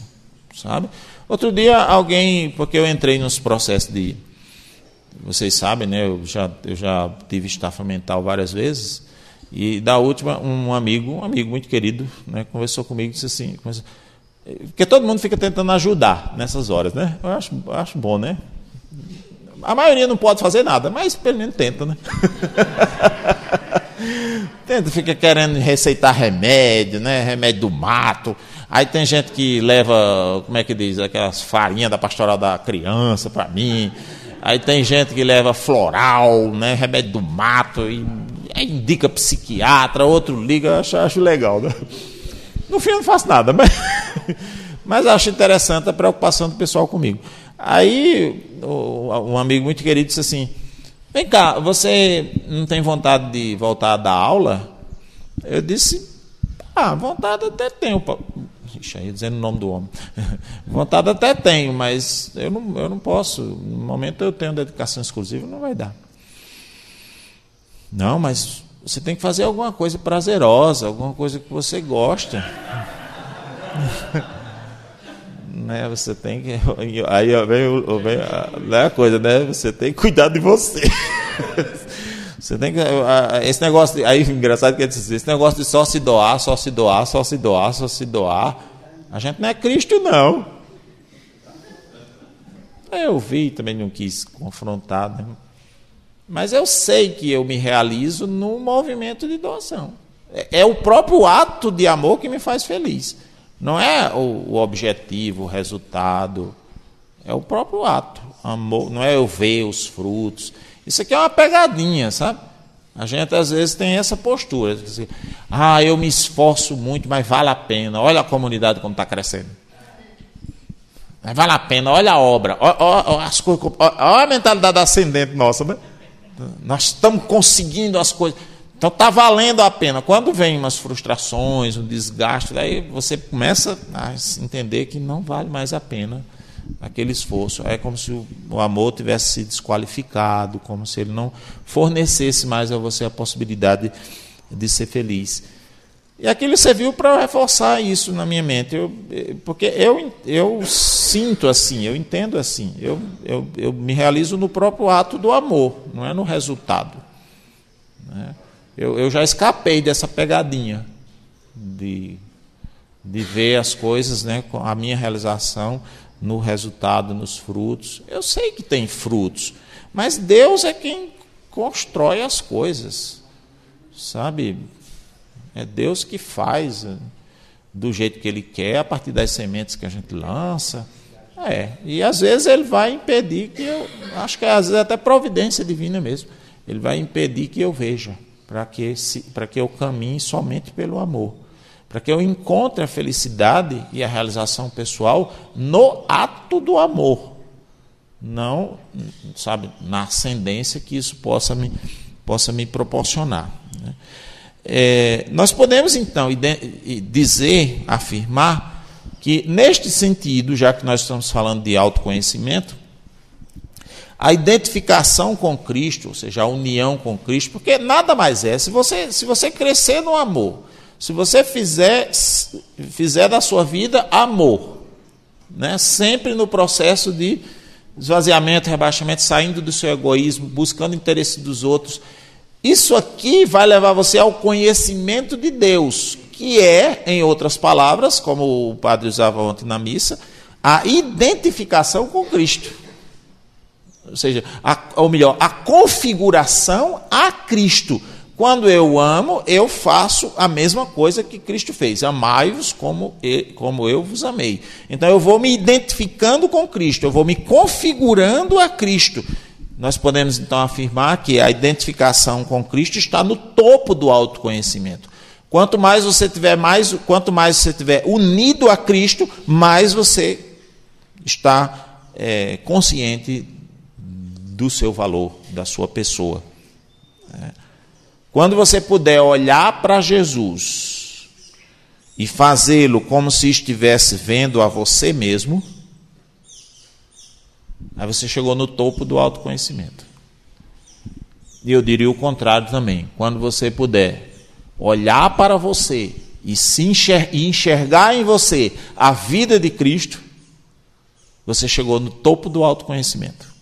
sabe? Outro dia alguém, porque eu entrei nos processos de, vocês sabem, né? Eu já eu já tive estafa mental várias vezes e da última um amigo, um amigo muito querido, né? Conversou comigo e disse assim, porque todo mundo fica tentando ajudar nessas horas, né? Eu acho, acho bom, né? A maioria não pode fazer nada, mas pelo menos tenta, né? <laughs> tenta, fica querendo receitar remédio, né? Remédio do mato. Aí tem gente que leva, como é que diz, aquelas farinhas da pastoral da criança para mim. Aí tem gente que leva floral, né? Remédio do mato, e indica psiquiatra, outro liga, acho, acho legal, né? No fim eu não faço nada, <laughs> mas, mas acho interessante a preocupação do pessoal comigo. Aí um amigo muito querido disse assim: Vem cá, você não tem vontade de voltar a dar aula? Eu disse: Ah, vontade até tenho. Ixi, aí dizendo o nome do homem. <laughs> vontade até tenho, mas eu não, eu não posso. No momento eu tenho dedicação exclusiva, não vai dar. Não, mas você tem que fazer alguma coisa prazerosa, alguma coisa que você gosta. <laughs> né? Você tem que. <laughs> Aí vem, vem a, a coisa, né? Você tem que cuidar de você. <laughs> Você tem que. Esse negócio. Aí, engraçado que ele disse, esse negócio de só se doar, só se doar, só se doar, só se doar. A gente não é Cristo, não. Eu vi, também não quis confrontar, né? Mas eu sei que eu me realizo no movimento de doação. É, é o próprio ato de amor que me faz feliz. Não é o, o objetivo, o resultado. É o próprio ato. Amor, não é eu ver os frutos. Isso aqui é uma pegadinha, sabe? A gente às vezes tem essa postura. Assim, ah, eu me esforço muito, mas vale a pena. Olha a comunidade como está crescendo. Mas vale a pena, olha a obra. Olha, olha, olha, olha a mentalidade ascendente nossa, né? Nós estamos conseguindo as coisas. Então está valendo a pena. Quando vem umas frustrações, um desgaste, aí você começa a entender que não vale mais a pena aquele esforço. É como se o amor tivesse se desqualificado, como se ele não fornecesse mais a você a possibilidade de ser feliz. E aquilo serviu para reforçar isso na minha mente, eu, porque eu, eu sinto assim, eu entendo assim, eu, eu, eu me realizo no próprio ato do amor, não é no resultado. Né? Eu, eu já escapei dessa pegadinha de, de ver as coisas, né, a minha realização no resultado, nos frutos. Eu sei que tem frutos, mas Deus é quem constrói as coisas, sabe? É Deus que faz é, do jeito que Ele quer, a partir das sementes que a gente lança. É, e às vezes Ele vai impedir que eu, acho que às vezes até providência divina mesmo, Ele vai impedir que eu veja, para que, para que eu caminhe somente pelo amor, para que eu encontre a felicidade e a realização pessoal no ato do amor, não, sabe, na ascendência que isso possa me, possa me proporcionar. Né? É, nós podemos então dizer, afirmar, que neste sentido, já que nós estamos falando de autoconhecimento, a identificação com Cristo, ou seja, a união com Cristo, porque nada mais é, se você, se você crescer no amor, se você fizer, fizer da sua vida amor, né, sempre no processo de esvaziamento, rebaixamento, saindo do seu egoísmo, buscando o interesse dos outros, isso aqui vai levar você ao conhecimento de Deus, que é, em outras palavras, como o padre usava ontem na missa, a identificação com Cristo. Ou seja, a, ou melhor, a configuração a Cristo. Quando eu amo, eu faço a mesma coisa que Cristo fez. Amai-vos como, como eu vos amei. Então eu vou me identificando com Cristo, eu vou me configurando a Cristo. Nós podemos então afirmar que a identificação com Cristo está no topo do autoconhecimento. Quanto mais você tiver mais, quanto mais você tiver unido a Cristo, mais você está é, consciente do seu valor, da sua pessoa. É. Quando você puder olhar para Jesus e fazê-lo como se estivesse vendo a você mesmo, aí você chegou no topo do autoconhecimento. E eu diria o contrário também. Quando você puder olhar para você e se enxergar em você a vida de Cristo, você chegou no topo do autoconhecimento.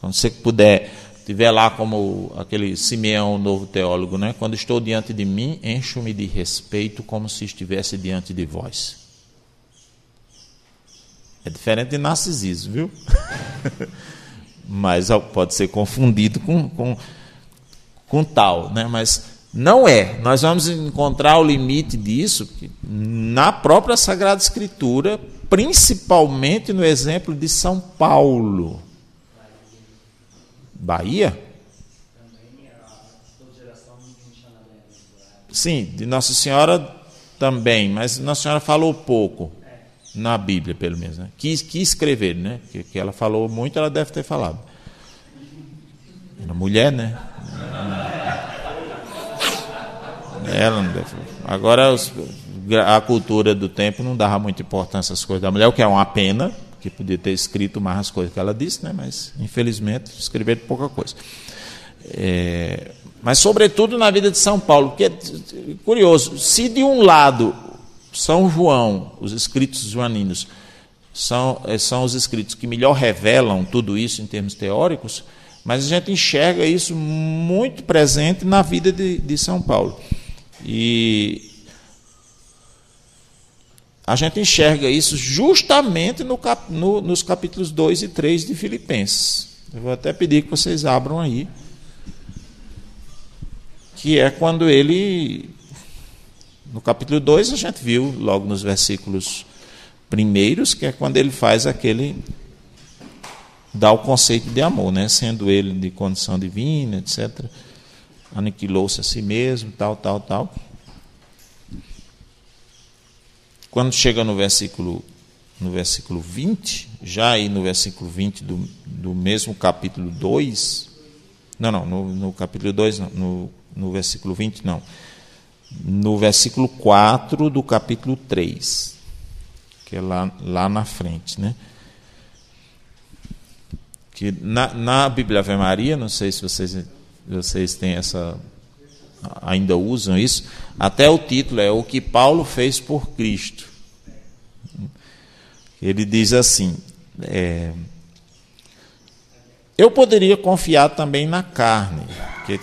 Quando você puder, tiver lá como aquele Simeão, novo teólogo, né? Quando estou diante de mim, encho-me de respeito como se estivesse diante de vós. É diferente de narcisismo, viu? <laughs> Mas pode ser confundido com, com, com tal, né? Mas não é. Nós vamos encontrar o limite disso na própria Sagrada Escritura, principalmente no exemplo de São Paulo. Bahia? Sim, de Nossa Senhora também, mas Nossa Senhora falou pouco na Bíblia, pelo menos. Né? Quis, quis escrever, né? Que, que ela falou muito, ela deve ter falado. Era mulher, né? Ela não deve. Agora, a cultura do tempo não dava muita importância às coisas da mulher, o que é uma pena, que podia ter escrito mais as coisas que ela disse, né? mas infelizmente escreveram pouca coisa. É, mas, sobretudo, na vida de São Paulo, porque é curioso, se de um lado São João, os escritos joaninos, são, é, são os escritos que melhor revelam tudo isso em termos teóricos, mas a gente enxerga isso muito presente na vida de, de São Paulo. E a gente enxerga isso justamente no cap, no, nos capítulos 2 e 3 de Filipenses. Eu vou até pedir que vocês abram aí. Que é quando ele. No capítulo 2, a gente viu logo nos versículos primeiros, que é quando ele faz aquele. dá o conceito de amor, né? sendo ele de condição divina, etc. Aniquilou-se a si mesmo, tal, tal, tal. Quando chega no versículo, no versículo 20, já aí no versículo 20 do, do mesmo capítulo 2, não, não, no, no capítulo 2, no, no versículo 20, não. No versículo 4 do capítulo 3, que é lá, lá na frente, né? Que na, na Bíblia Ave Maria, não sei se vocês, vocês têm essa ainda usam isso, até o título é O que Paulo fez por Cristo. Ele diz assim: é, Eu poderia confiar também na carne. Que,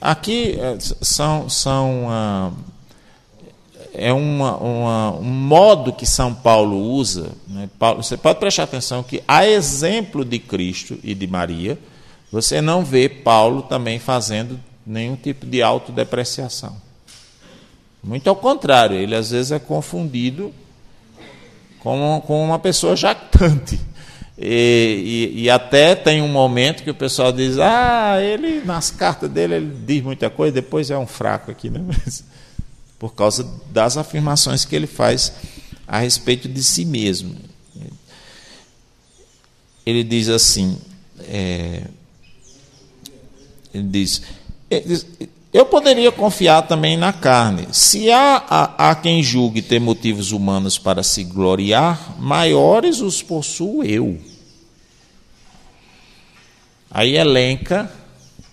aqui é, são, são ah, é uma, uma, um modo que São Paulo usa. Né? Paulo, você pode prestar atenção que, a exemplo de Cristo e de Maria, você não vê Paulo também fazendo nenhum tipo de autodepreciação. Muito ao contrário, ele às vezes é confundido com, com uma pessoa jactante. E, e, e, até tem um momento que o pessoal diz: ah, ele, nas cartas dele, ele diz muita coisa, depois é um fraco aqui, né? Mas, por causa das afirmações que ele faz a respeito de si mesmo. Ele diz assim: é, ele diz eu poderia confiar também na carne. Se há, há, há, quem julgue ter motivos humanos para se gloriar, maiores os possuo eu. Aí elenca.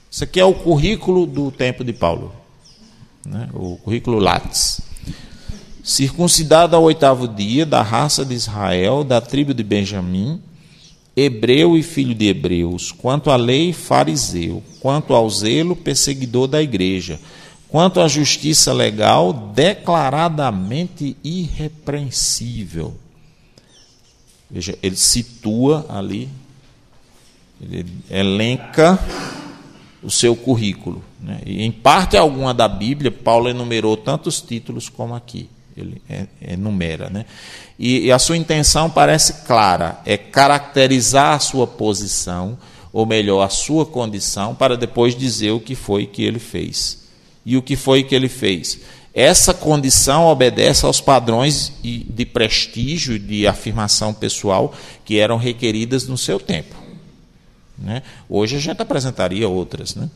Isso aqui é o currículo do tempo de Paulo, né? o currículo Lattes. Circuncidado ao oitavo dia, da raça de Israel, da tribo de Benjamim, hebreu e filho de hebreus, quanto à lei, fariseu, quanto ao zelo, perseguidor da igreja, quanto à justiça legal, declaradamente irrepreensível. Veja, ele situa ali, ele elenca o seu currículo. Né? E em parte alguma da Bíblia, Paulo enumerou tantos títulos como aqui. Ele enumera. Né? E, e a sua intenção parece clara: é caracterizar a sua posição, ou melhor, a sua condição, para depois dizer o que foi que ele fez. E o que foi que ele fez? Essa condição obedece aos padrões de prestígio, de afirmação pessoal que eram requeridas no seu tempo. Né? Hoje a gente apresentaria outras. Né?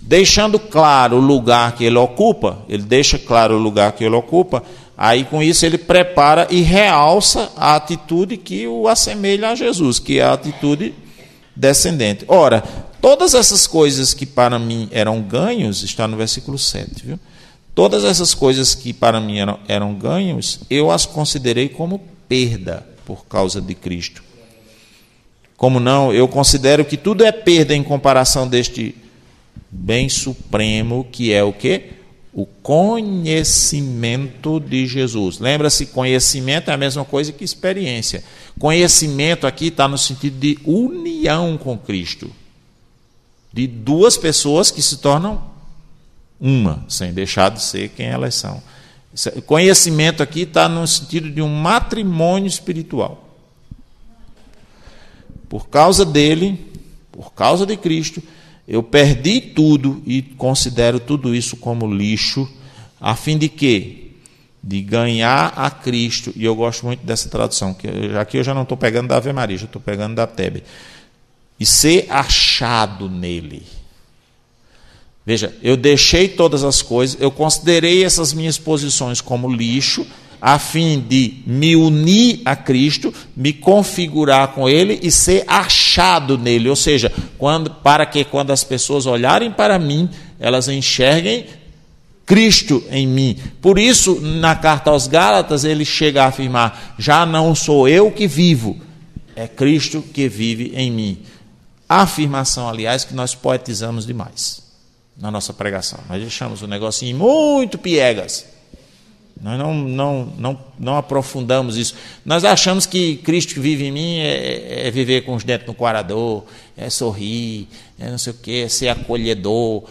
Deixando claro o lugar que ele ocupa, ele deixa claro o lugar que ele ocupa, aí com isso ele prepara e realça a atitude que o assemelha a Jesus, que é a atitude descendente. Ora, todas essas coisas que para mim eram ganhos, está no versículo 7, viu? Todas essas coisas que para mim eram, eram ganhos, eu as considerei como perda por causa de Cristo. Como não, eu considero que tudo é perda em comparação deste bem supremo que é o que? O conhecimento de Jesus. Lembra-se, conhecimento é a mesma coisa que experiência. Conhecimento aqui está no sentido de união com Cristo. De duas pessoas que se tornam uma, sem deixar de ser quem elas são. Conhecimento aqui está no sentido de um matrimônio espiritual. Por causa dele, por causa de Cristo, eu perdi tudo e considero tudo isso como lixo, a fim de quê? De ganhar a Cristo. E eu gosto muito dessa tradução, que aqui eu já não estou pegando da Ave Maria, já estou pegando da Tebe. E ser achado nele. Veja, eu deixei todas as coisas, eu considerei essas minhas posições como lixo, a fim de me unir a Cristo, me configurar com Ele e ser achado nele. Ou seja, quando, para que quando as pessoas olharem para mim, elas enxerguem Cristo em mim. Por isso, na carta aos Gálatas, ele chega a afirmar: já não sou eu que vivo, é Cristo que vive em mim. Afirmação, aliás, que nós poetizamos demais na nossa pregação. Nós deixamos o negocinho muito piegas. Nós não, não, não, não aprofundamos isso. Nós achamos que Cristo que vive em mim é, é viver com os dentes no corador, é sorrir, é não sei o quê, é ser acolhedor.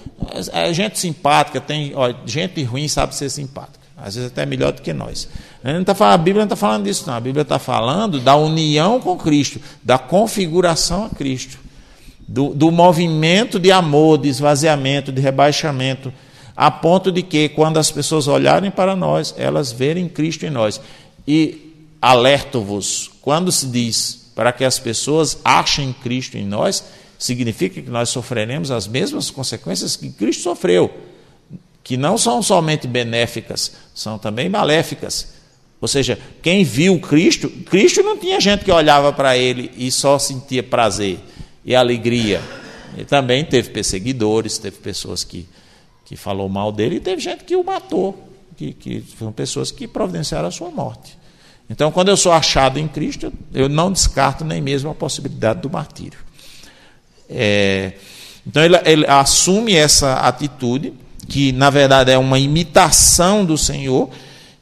É gente simpática, tem ó, gente ruim sabe ser simpática. Às vezes até melhor do que nós. A, não tá falando, a Bíblia não está falando disso, não. A Bíblia está falando da união com Cristo, da configuração a Cristo do, do movimento de amor, de esvaziamento, de rebaixamento, a ponto de que, quando as pessoas olharem para nós, elas verem Cristo em nós. E alerto-vos, quando se diz para que as pessoas achem Cristo em nós, significa que nós sofreremos as mesmas consequências que Cristo sofreu, que não são somente benéficas, são também maléficas. Ou seja, quem viu Cristo, Cristo não tinha gente que olhava para ele e só sentia prazer e alegria. Ele também teve perseguidores, teve pessoas que, que falou mal dele e teve gente que o matou, que, que foram pessoas que providenciaram a sua morte. Então, quando eu sou achado em Cristo, eu não descarto nem mesmo a possibilidade do martírio. É, então, ele, ele assume essa atitude, que na verdade é uma imitação do Senhor,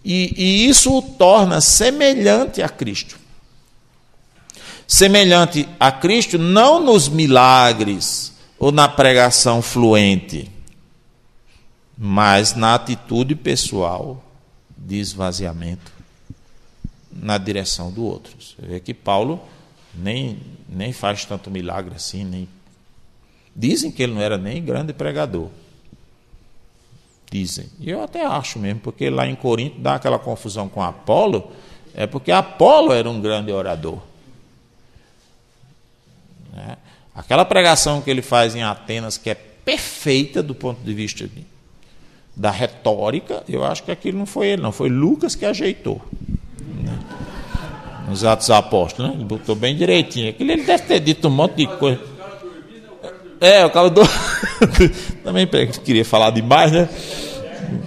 e, e isso o torna semelhante a Cristo semelhante a Cristo, não nos milagres ou na pregação fluente, mas na atitude pessoal de esvaziamento na direção do outro. Você vê que Paulo nem, nem faz tanto milagre assim, nem dizem que ele não era nem grande pregador. Dizem. E eu até acho mesmo, porque lá em Corinto dá aquela confusão com Apolo, é porque Apolo era um grande orador. Né? Aquela pregação que ele faz em Atenas, que é perfeita do ponto de vista de, da retórica, eu acho que aquilo não foi ele, não, foi Lucas que ajeitou. Né? Nos Atos Apóstolos, né? ele botou bem direitinho. Aquilo ele deve ter dito um monte de coisa. É, o cara do. <laughs> Também queria falar demais, né?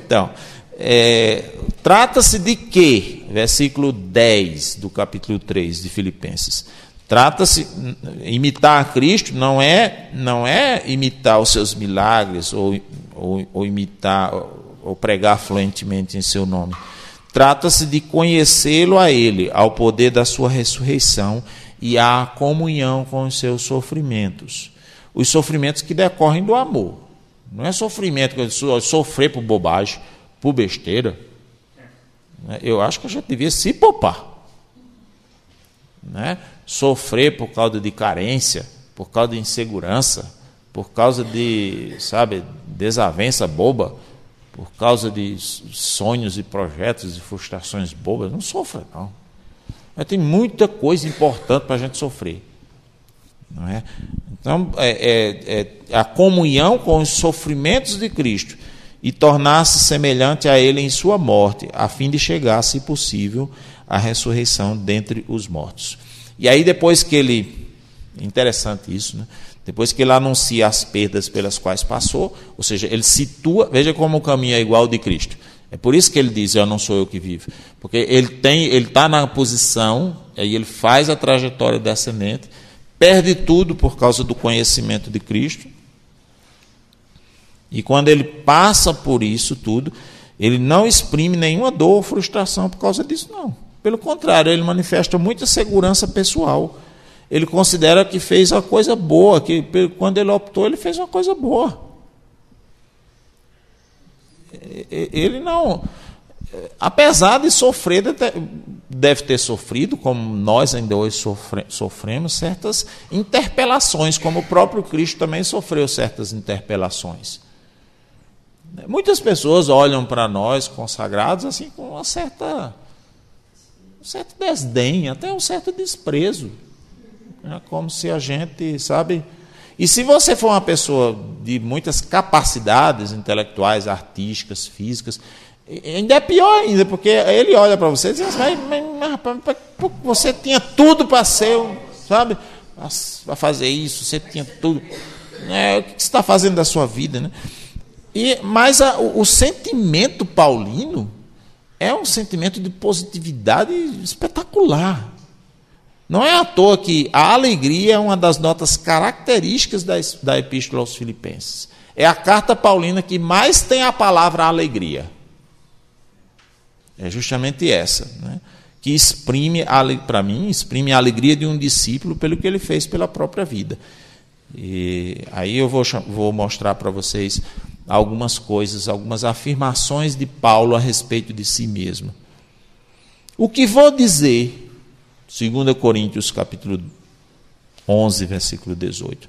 Então, é, trata-se de quê? Versículo 10 do capítulo 3 de Filipenses. Trata-se imitar Cristo não é não é imitar os seus milagres ou, ou, ou imitar ou pregar fluentemente em seu nome. Trata-se de conhecê-lo a ele, ao poder da sua ressurreição e à comunhão com os seus sofrimentos. Os sofrimentos que decorrem do amor. Não é sofrimento que eu sofrer por bobagem, por besteira. Eu acho que a gente devia se poupar. Né? Sofrer por causa de carência, por causa de insegurança, por causa de, sabe, desavença boba, por causa de sonhos e projetos e frustrações bobas, não sofra, não. Mas tem muita coisa importante para a gente sofrer. Não é? Então, é, é, é a comunhão com os sofrimentos de Cristo e tornar-se semelhante a Ele em sua morte, a fim de chegar, se possível, à ressurreição dentre os mortos. E aí, depois que ele. Interessante isso, né? Depois que ele anuncia as perdas pelas quais passou, ou seja, ele situa, veja como o caminho é igual ao de Cristo. É por isso que ele diz: Eu não sou eu que vivo. Porque ele tem, ele está na posição, aí ele faz a trajetória descendente, perde tudo por causa do conhecimento de Cristo. E quando ele passa por isso tudo, ele não exprime nenhuma dor ou frustração por causa disso, não. Pelo contrário, ele manifesta muita segurança pessoal ele considera que fez uma coisa boa, que quando ele optou, ele fez uma coisa boa. Ele não. Apesar de sofrer, deve ter sofrido, como nós ainda hoje sofre, sofremos, certas interpelações, como o próprio Cristo também sofreu certas interpelações. Muitas pessoas olham para nós consagrados assim com uma certa, certo desdém, até um certo desprezo. É como se a gente, sabe? E se você for uma pessoa de muitas capacidades intelectuais, artísticas, físicas, ainda é pior ainda, porque ele olha para você e diz assim, mas, mas, mas, você tinha tudo para ser, sabe? Para fazer isso, você tinha tudo. É, o que você está fazendo da sua vida, né? E, mas a, o, o sentimento paulino é um sentimento de positividade espetacular. Não é à toa que a alegria é uma das notas características da, da Epístola aos Filipenses. É a carta paulina que mais tem a palavra alegria. É justamente essa, né? que exprime, para mim, exprime a alegria de um discípulo pelo que ele fez pela própria vida. E aí eu vou, vou mostrar para vocês algumas coisas, algumas afirmações de Paulo a respeito de si mesmo. O que vou dizer 2 Coríntios capítulo 11, versículo 18.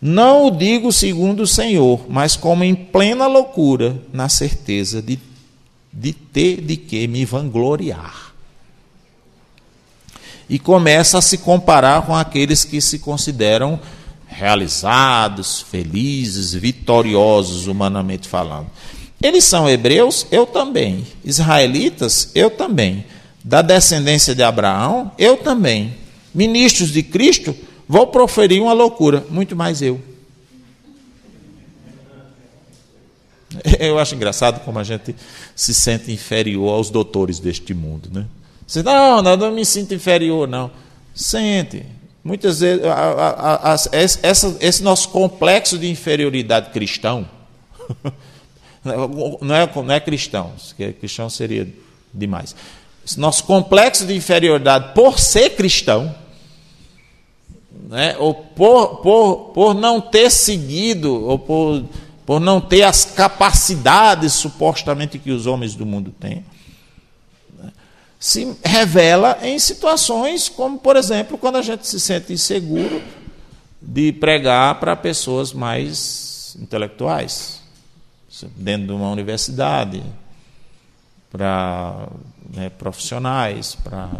Não o digo segundo o Senhor, mas como em plena loucura, na certeza de, de ter de que me vangloriar. E começa a se comparar com aqueles que se consideram realizados, felizes, vitoriosos, humanamente falando. Eles são hebreus, eu também. Israelitas, eu também da descendência de Abraão, eu também. Ministros de Cristo, vou proferir uma loucura, muito mais eu. <laughs> Eu acho engraçado como a gente se sente inferior aos doutores deste mundo, né? Você, não, não, não me sinto inferior, não. Sente. Muitas vezes, a, a, a, essa, esse nosso complexo de inferioridade cristão, <laughs> não é, não é cristão, cristão seria demais. Nosso complexo de inferioridade por ser cristão, né, ou por, por, por não ter seguido, ou por, por não ter as capacidades supostamente que os homens do mundo têm, se revela em situações como, por exemplo, quando a gente se sente inseguro de pregar para pessoas mais intelectuais, dentro de uma universidade, para né, profissionais, para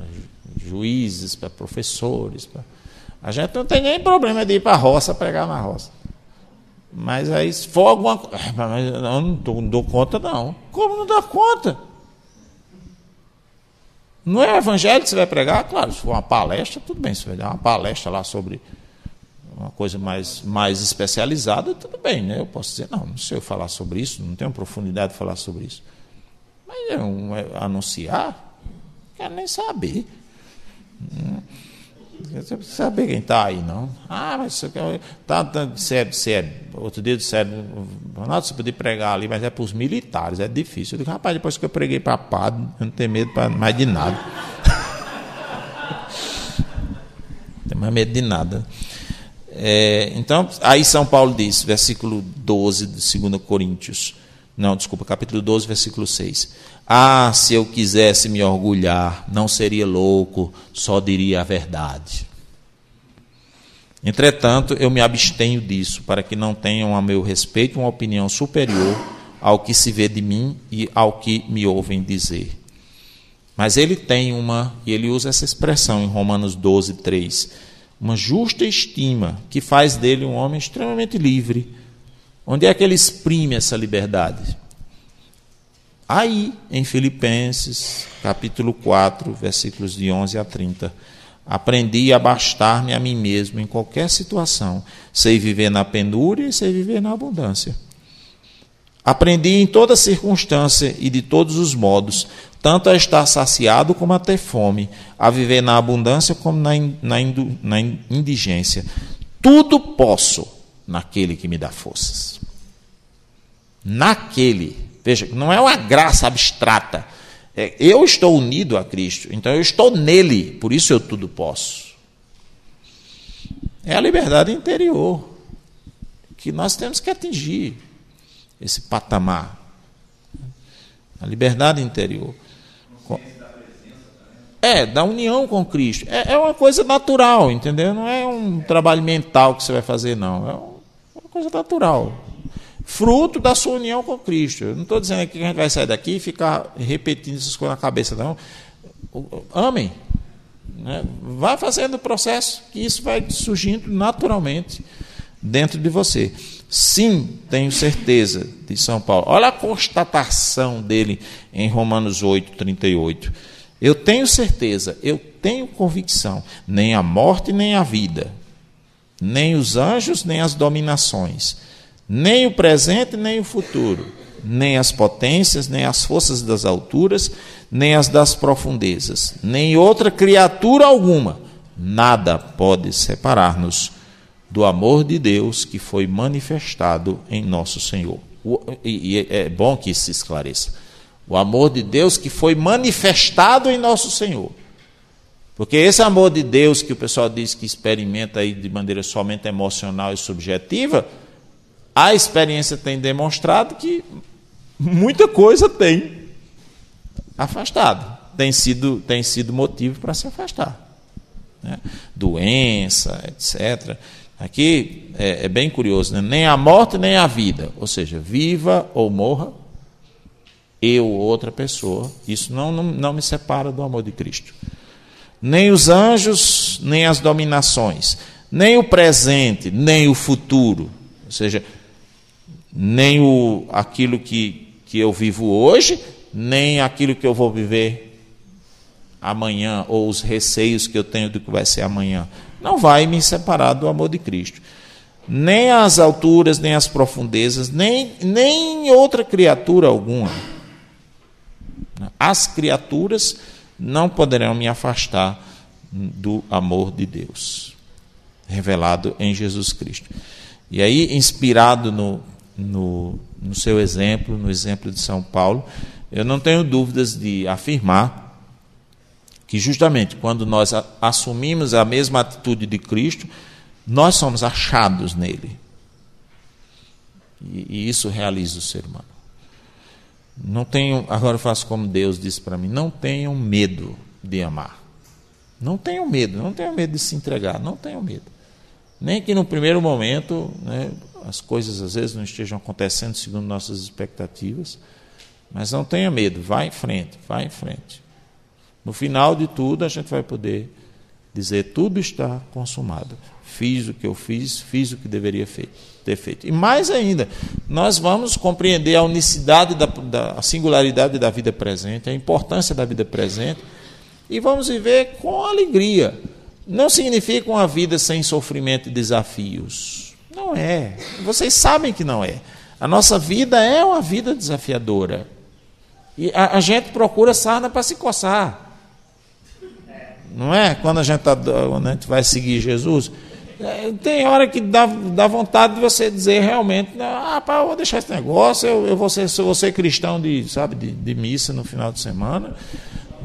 juízes, para professores. Pra... A gente não tem nem problema de ir para a roça pregar na roça. Mas aí, se for alguma coisa. <laughs> Eu não dou, não dou conta, não. Como não dá conta? Não é evangelho que você vai pregar? Claro, se for uma palestra, tudo bem. Se dar uma palestra lá sobre uma coisa mais, mais especializada, tudo bem, né? Eu posso dizer, não, não sei falar sobre isso, não tenho profundidade de falar sobre isso. Mas é um, é, anunciar, não quero nem saber. Hum. Você precisa saber quem está aí, não. Ah, mas você tá, tá sério, sério. Outro dia disseram, Ronaldo, você podia pregar ali, mas é para os militares, é difícil. Eu digo, rapaz, depois que eu preguei para padre, eu não tenho medo mais de nada. <laughs> não tenho mais medo de nada. É, então, aí São Paulo diz, versículo 12 de 2 Coríntios. Não, desculpa, capítulo 12, versículo 6. Ah, se eu quisesse me orgulhar, não seria louco, só diria a verdade. Entretanto, eu me abstenho disso, para que não tenham a meu respeito uma opinião superior ao que se vê de mim e ao que me ouvem dizer. Mas ele tem uma, e ele usa essa expressão em Romanos 12, 3, uma justa estima que faz dele um homem extremamente livre. Onde é que ele exprime essa liberdade? Aí, em Filipenses, capítulo 4, versículos de 11 a 30. Aprendi a bastar-me a mim mesmo em qualquer situação. Sei viver na penúria e sei viver na abundância. Aprendi em toda circunstância e de todos os modos, tanto a estar saciado como a ter fome, a viver na abundância como na, na, na indigência. Tudo posso naquele que me dá forças. Naquele. Veja, não é uma graça abstrata é, eu estou unido a Cristo, então eu estou nele, por isso eu tudo posso. É a liberdade interior que nós temos que atingir esse patamar. A liberdade interior. É, da união com Cristo. É, é uma coisa natural, entendeu? Não é um trabalho mental que você vai fazer, não. É uma coisa natural fruto da sua união com Cristo. Eu não estou dizendo que a gente vai sair daqui e ficar repetindo essas coisas na cabeça, não. Amém. Né? Vai fazendo o processo, que isso vai surgindo naturalmente dentro de você. Sim, tenho certeza, de São Paulo. Olha a constatação dele em Romanos 8, 38. Eu tenho certeza, eu tenho convicção, nem a morte, nem a vida, nem os anjos, nem as dominações nem o presente, nem o futuro, nem as potências, nem as forças das alturas, nem as das profundezas, nem outra criatura alguma. Nada pode separar-nos do amor de Deus que foi manifestado em nosso Senhor. E é bom que se esclareça. O amor de Deus que foi manifestado em nosso Senhor. Porque esse amor de Deus que o pessoal diz que experimenta aí de maneira somente emocional e subjetiva, a experiência tem demonstrado que muita coisa tem afastado, tem sido, tem sido motivo para se afastar. Né? Doença, etc. Aqui é, é bem curioso, né? nem a morte nem a vida, ou seja, viva ou morra, eu ou outra pessoa, isso não, não, não me separa do amor de Cristo. Nem os anjos, nem as dominações, nem o presente, nem o futuro. Ou seja, nem o, aquilo que, que eu vivo hoje, nem aquilo que eu vou viver amanhã, ou os receios que eu tenho do que vai ser amanhã. Não vai me separar do amor de Cristo. Nem as alturas, nem as profundezas, nem, nem outra criatura alguma. As criaturas não poderão me afastar do amor de Deus, revelado em Jesus Cristo. E aí, inspirado no no, no seu exemplo, no exemplo de São Paulo, eu não tenho dúvidas de afirmar que justamente quando nós assumimos a mesma atitude de Cristo, nós somos achados nele. E, e isso realiza o ser humano. Não tenho, agora eu faço como Deus disse para mim, não tenham medo de amar. Não tenham medo, não tenham medo de se entregar, não tenham medo. Nem que no primeiro momento né, as coisas às vezes não estejam acontecendo segundo nossas expectativas, mas não tenha medo, vá em frente, vá em frente. No final de tudo, a gente vai poder dizer: tudo está consumado. Fiz o que eu fiz, fiz o que deveria ter feito. E mais ainda, nós vamos compreender a unicidade, da, da a singularidade da vida presente, a importância da vida presente, e vamos viver com alegria. Não significa uma vida sem sofrimento e desafios não é. Vocês sabem que não é. A nossa vida é uma vida desafiadora. E a, a gente procura sarna para se coçar. Não é? Quando a gente, tá, quando a gente vai seguir Jesus. É, tem hora que dá, dá vontade de você dizer realmente, ah, pá, eu vou deixar esse negócio, eu, eu vou, ser, eu vou ser cristão de, sabe, de, de missa no final de semana,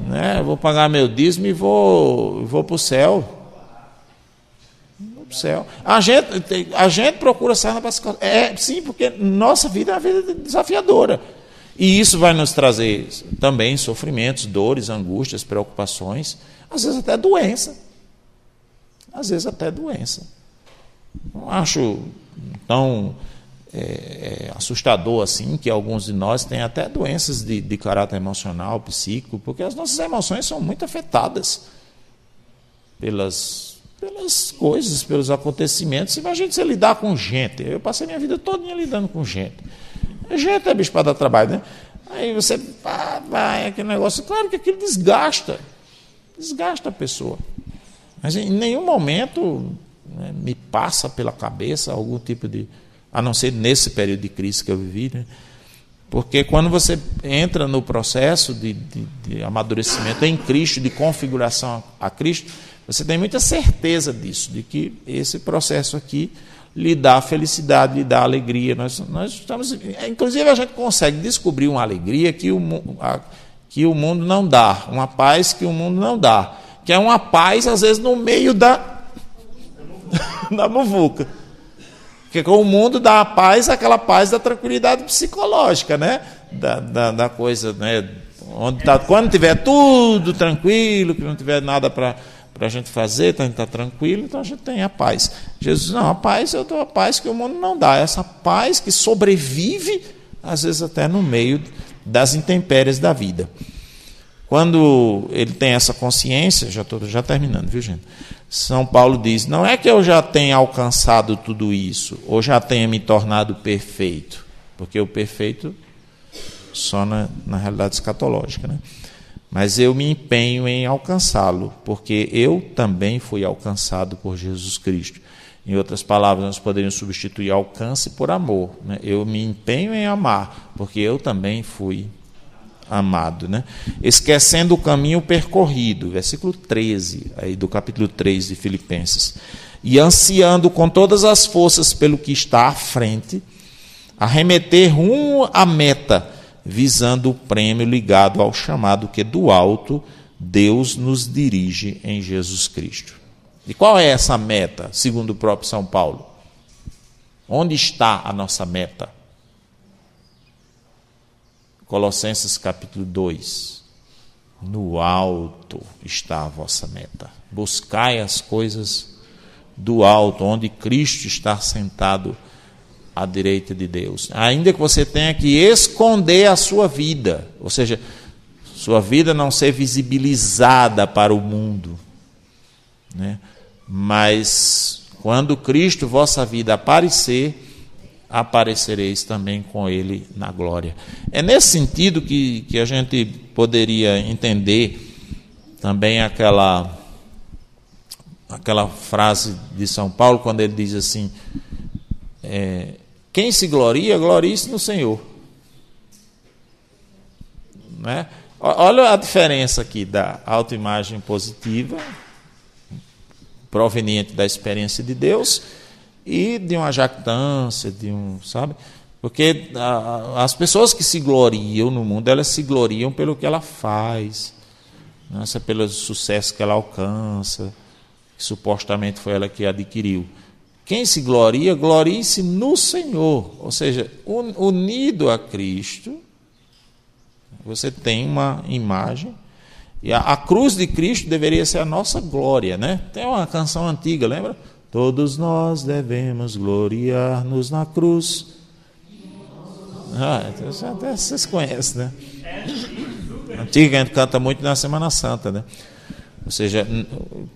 né? vou pagar meu dízimo e vou, vou para o céu o céu. A gente, a gente procura sarna para se É, sim, porque nossa vida é uma vida desafiadora. E isso vai nos trazer também sofrimentos, dores, angústias, preocupações, às vezes até doença. Às vezes até doença. Não acho tão é, é, assustador assim que alguns de nós têm até doenças de, de caráter emocional, psíquico, porque as nossas emoções são muito afetadas pelas, pelas coisas, pelos acontecimentos. Imagina você lidar com gente. Eu passei minha vida toda lidando com gente. Gente é bicho para dar trabalho, né? Aí você vai, aquele negócio. Claro que aquilo desgasta. Desgasta a pessoa. Mas em nenhum momento né, me passa pela cabeça algum tipo de a não ser nesse período de crise que eu vivi, né? porque quando você entra no processo de, de, de, amadurecimento em Cristo, de configuração a Cristo, você tem muita certeza disso, de que esse processo aqui lhe dá felicidade, lhe dá alegria. Nós, nós estamos, inclusive, a gente consegue descobrir uma alegria que o, a, que o mundo não dá, uma paz que o mundo não dá, que é uma paz, às vezes, no meio da, <laughs> da muvuca. Porque com o mundo dá a paz, aquela paz da tranquilidade psicológica, né? Da, da, da coisa, né? Onde tá, quando tiver tudo tranquilo, que não tiver nada para a gente fazer, então a gente está tranquilo, então a gente tem a paz. Jesus, não, a paz eu dou a paz que o mundo não dá. Essa paz que sobrevive, às vezes até no meio das intempéries da vida. Quando ele tem essa consciência, já estou já terminando, viu gente? São Paulo diz: não é que eu já tenha alcançado tudo isso, ou já tenha me tornado perfeito, porque o perfeito só na, na realidade escatológica, né? Mas eu me empenho em alcançá-lo, porque eu também fui alcançado por Jesus Cristo. Em outras palavras, nós poderíamos substituir alcance por amor. Né? Eu me empenho em amar, porque eu também fui amado, né? Esquecendo o caminho percorrido, versículo 13, aí do capítulo 3 de Filipenses. E ansiando com todas as forças pelo que está à frente, arremeter rumo à meta, visando o prêmio ligado ao chamado que do alto Deus nos dirige em Jesus Cristo. E qual é essa meta, segundo o próprio São Paulo? Onde está a nossa meta? Colossenses capítulo 2. No alto está a vossa meta. Buscai as coisas do alto, onde Cristo está sentado à direita de Deus. Ainda que você tenha que esconder a sua vida, ou seja, sua vida não ser visibilizada para o mundo, né? mas quando Cristo, vossa vida, aparecer, aparecereis também com ele na glória. É nesse sentido que, que a gente poderia entender também aquela, aquela frase de São Paulo, quando ele diz assim: é, Quem se gloria, glorie-se no Senhor. Né? Olha a diferença aqui da autoimagem positiva, proveniente da experiência de Deus e de uma jactância, de um, sabe? Porque as pessoas que se gloriam no mundo, elas se gloriam pelo que ela faz, né? é pelo sucesso que ela alcança, que supostamente foi ela que adquiriu. Quem se gloria, glorie-se no Senhor, ou seja, unido a Cristo, você tem uma imagem, e a, a cruz de Cristo deveria ser a nossa glória, né? Tem uma canção antiga, lembra? Todos nós devemos gloriar-nos na cruz. Ah, então até vocês conhecem, né? Antiga, a gente canta muito na Semana Santa, né? Ou seja,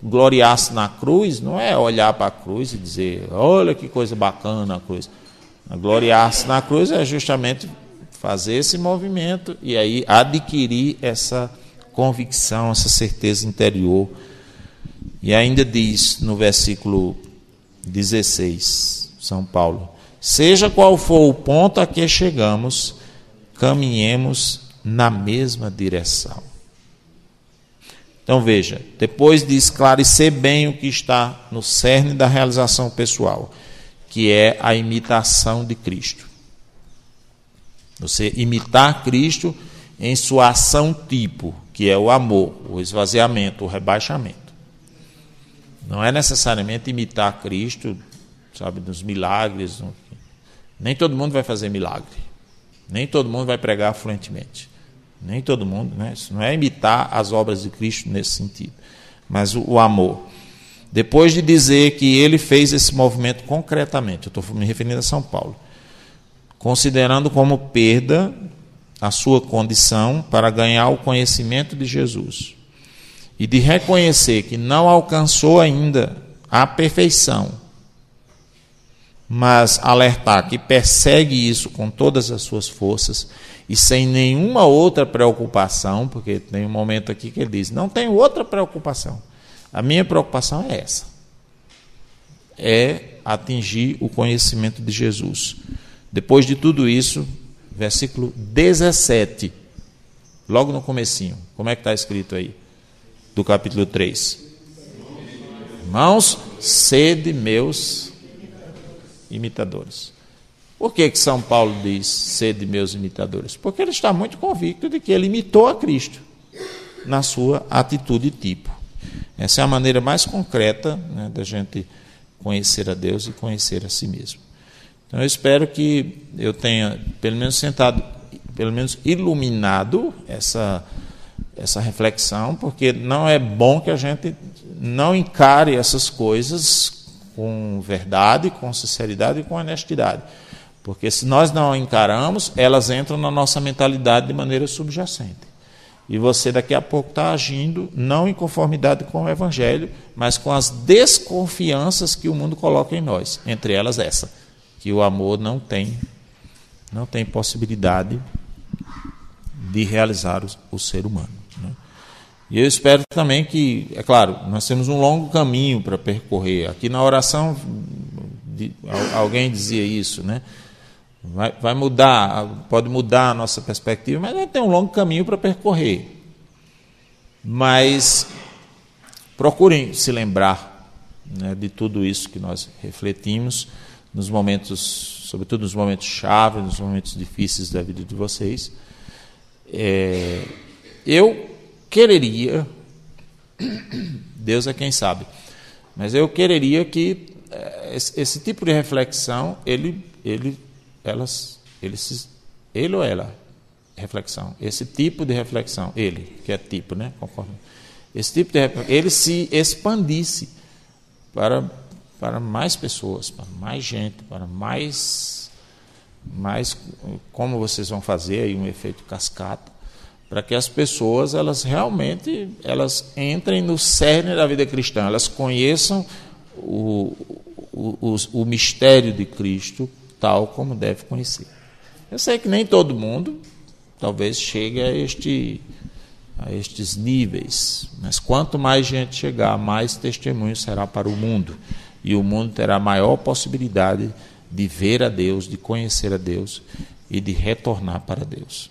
gloriar-se na cruz não é olhar para a cruz e dizer, olha que coisa bacana a cruz. Gloriar-se na cruz é justamente fazer esse movimento e aí adquirir essa convicção, essa certeza interior. E ainda diz no versículo 16, São Paulo. Seja qual for o ponto a que chegamos, caminhemos na mesma direção. Então veja, depois de esclarecer bem o que está no cerne da realização pessoal, que é a imitação de Cristo. Você imitar Cristo em sua ação tipo, que é o amor, o esvaziamento, o rebaixamento. Não é necessariamente imitar Cristo, sabe, nos milagres. Nem todo mundo vai fazer milagre. Nem todo mundo vai pregar fluentemente. Nem todo mundo, né? Isso não é imitar as obras de Cristo nesse sentido, mas o, o amor. Depois de dizer que ele fez esse movimento concretamente, eu estou me referindo a São Paulo. considerando como perda a sua condição para ganhar o conhecimento de Jesus e de reconhecer que não alcançou ainda a perfeição, mas alertar que persegue isso com todas as suas forças e sem nenhuma outra preocupação, porque tem um momento aqui que ele diz: não tenho outra preocupação. A minha preocupação é essa: é atingir o conhecimento de Jesus. Depois de tudo isso, versículo 17, logo no comecinho, como é que está escrito aí? Do capítulo 3. Irmãos, sede meus imitadores. Por que, que São Paulo diz sede meus imitadores? Porque ele está muito convicto de que ele imitou a Cristo na sua atitude tipo. Essa é a maneira mais concreta né, da gente conhecer a Deus e conhecer a si mesmo. Então eu espero que eu tenha, pelo menos, sentado, pelo menos iluminado essa, essa reflexão, porque não é bom que a gente não encare essas coisas com verdade, com sinceridade e com honestidade. Porque se nós não encaramos, elas entram na nossa mentalidade de maneira subjacente. E você daqui a pouco está agindo não em conformidade com o Evangelho, mas com as desconfianças que o mundo coloca em nós. Entre elas essa, que o amor não tem, não tem possibilidade de realizar o, o ser humano. E eu espero também que, é claro, nós temos um longo caminho para percorrer. Aqui na oração, alguém dizia isso, né? Vai, vai mudar, pode mudar a nossa perspectiva, mas tem um longo caminho para percorrer. Mas procurem se lembrar né, de tudo isso que nós refletimos nos momentos, sobretudo nos momentos chave, nos momentos difíceis da vida de vocês. É, eu quereria, Deus é quem sabe, mas eu quereria que é, esse, esse tipo de reflexão ele, ele elas, ele, se, ele ou ela, reflexão, esse tipo de reflexão, ele, que é tipo, né? Conforme, esse tipo de reflexão, ele se expandisse para, para mais pessoas, para mais gente, para mais, mais, como vocês vão fazer aí um efeito cascata, para que as pessoas elas realmente elas entrem no cerne da vida cristã, elas conheçam o, o, o, o mistério de Cristo tal como deve conhecer. Eu sei que nem todo mundo talvez chegue a, este, a estes níveis, mas quanto mais gente chegar, mais testemunho será para o mundo. E o mundo terá maior possibilidade de ver a Deus, de conhecer a Deus e de retornar para Deus.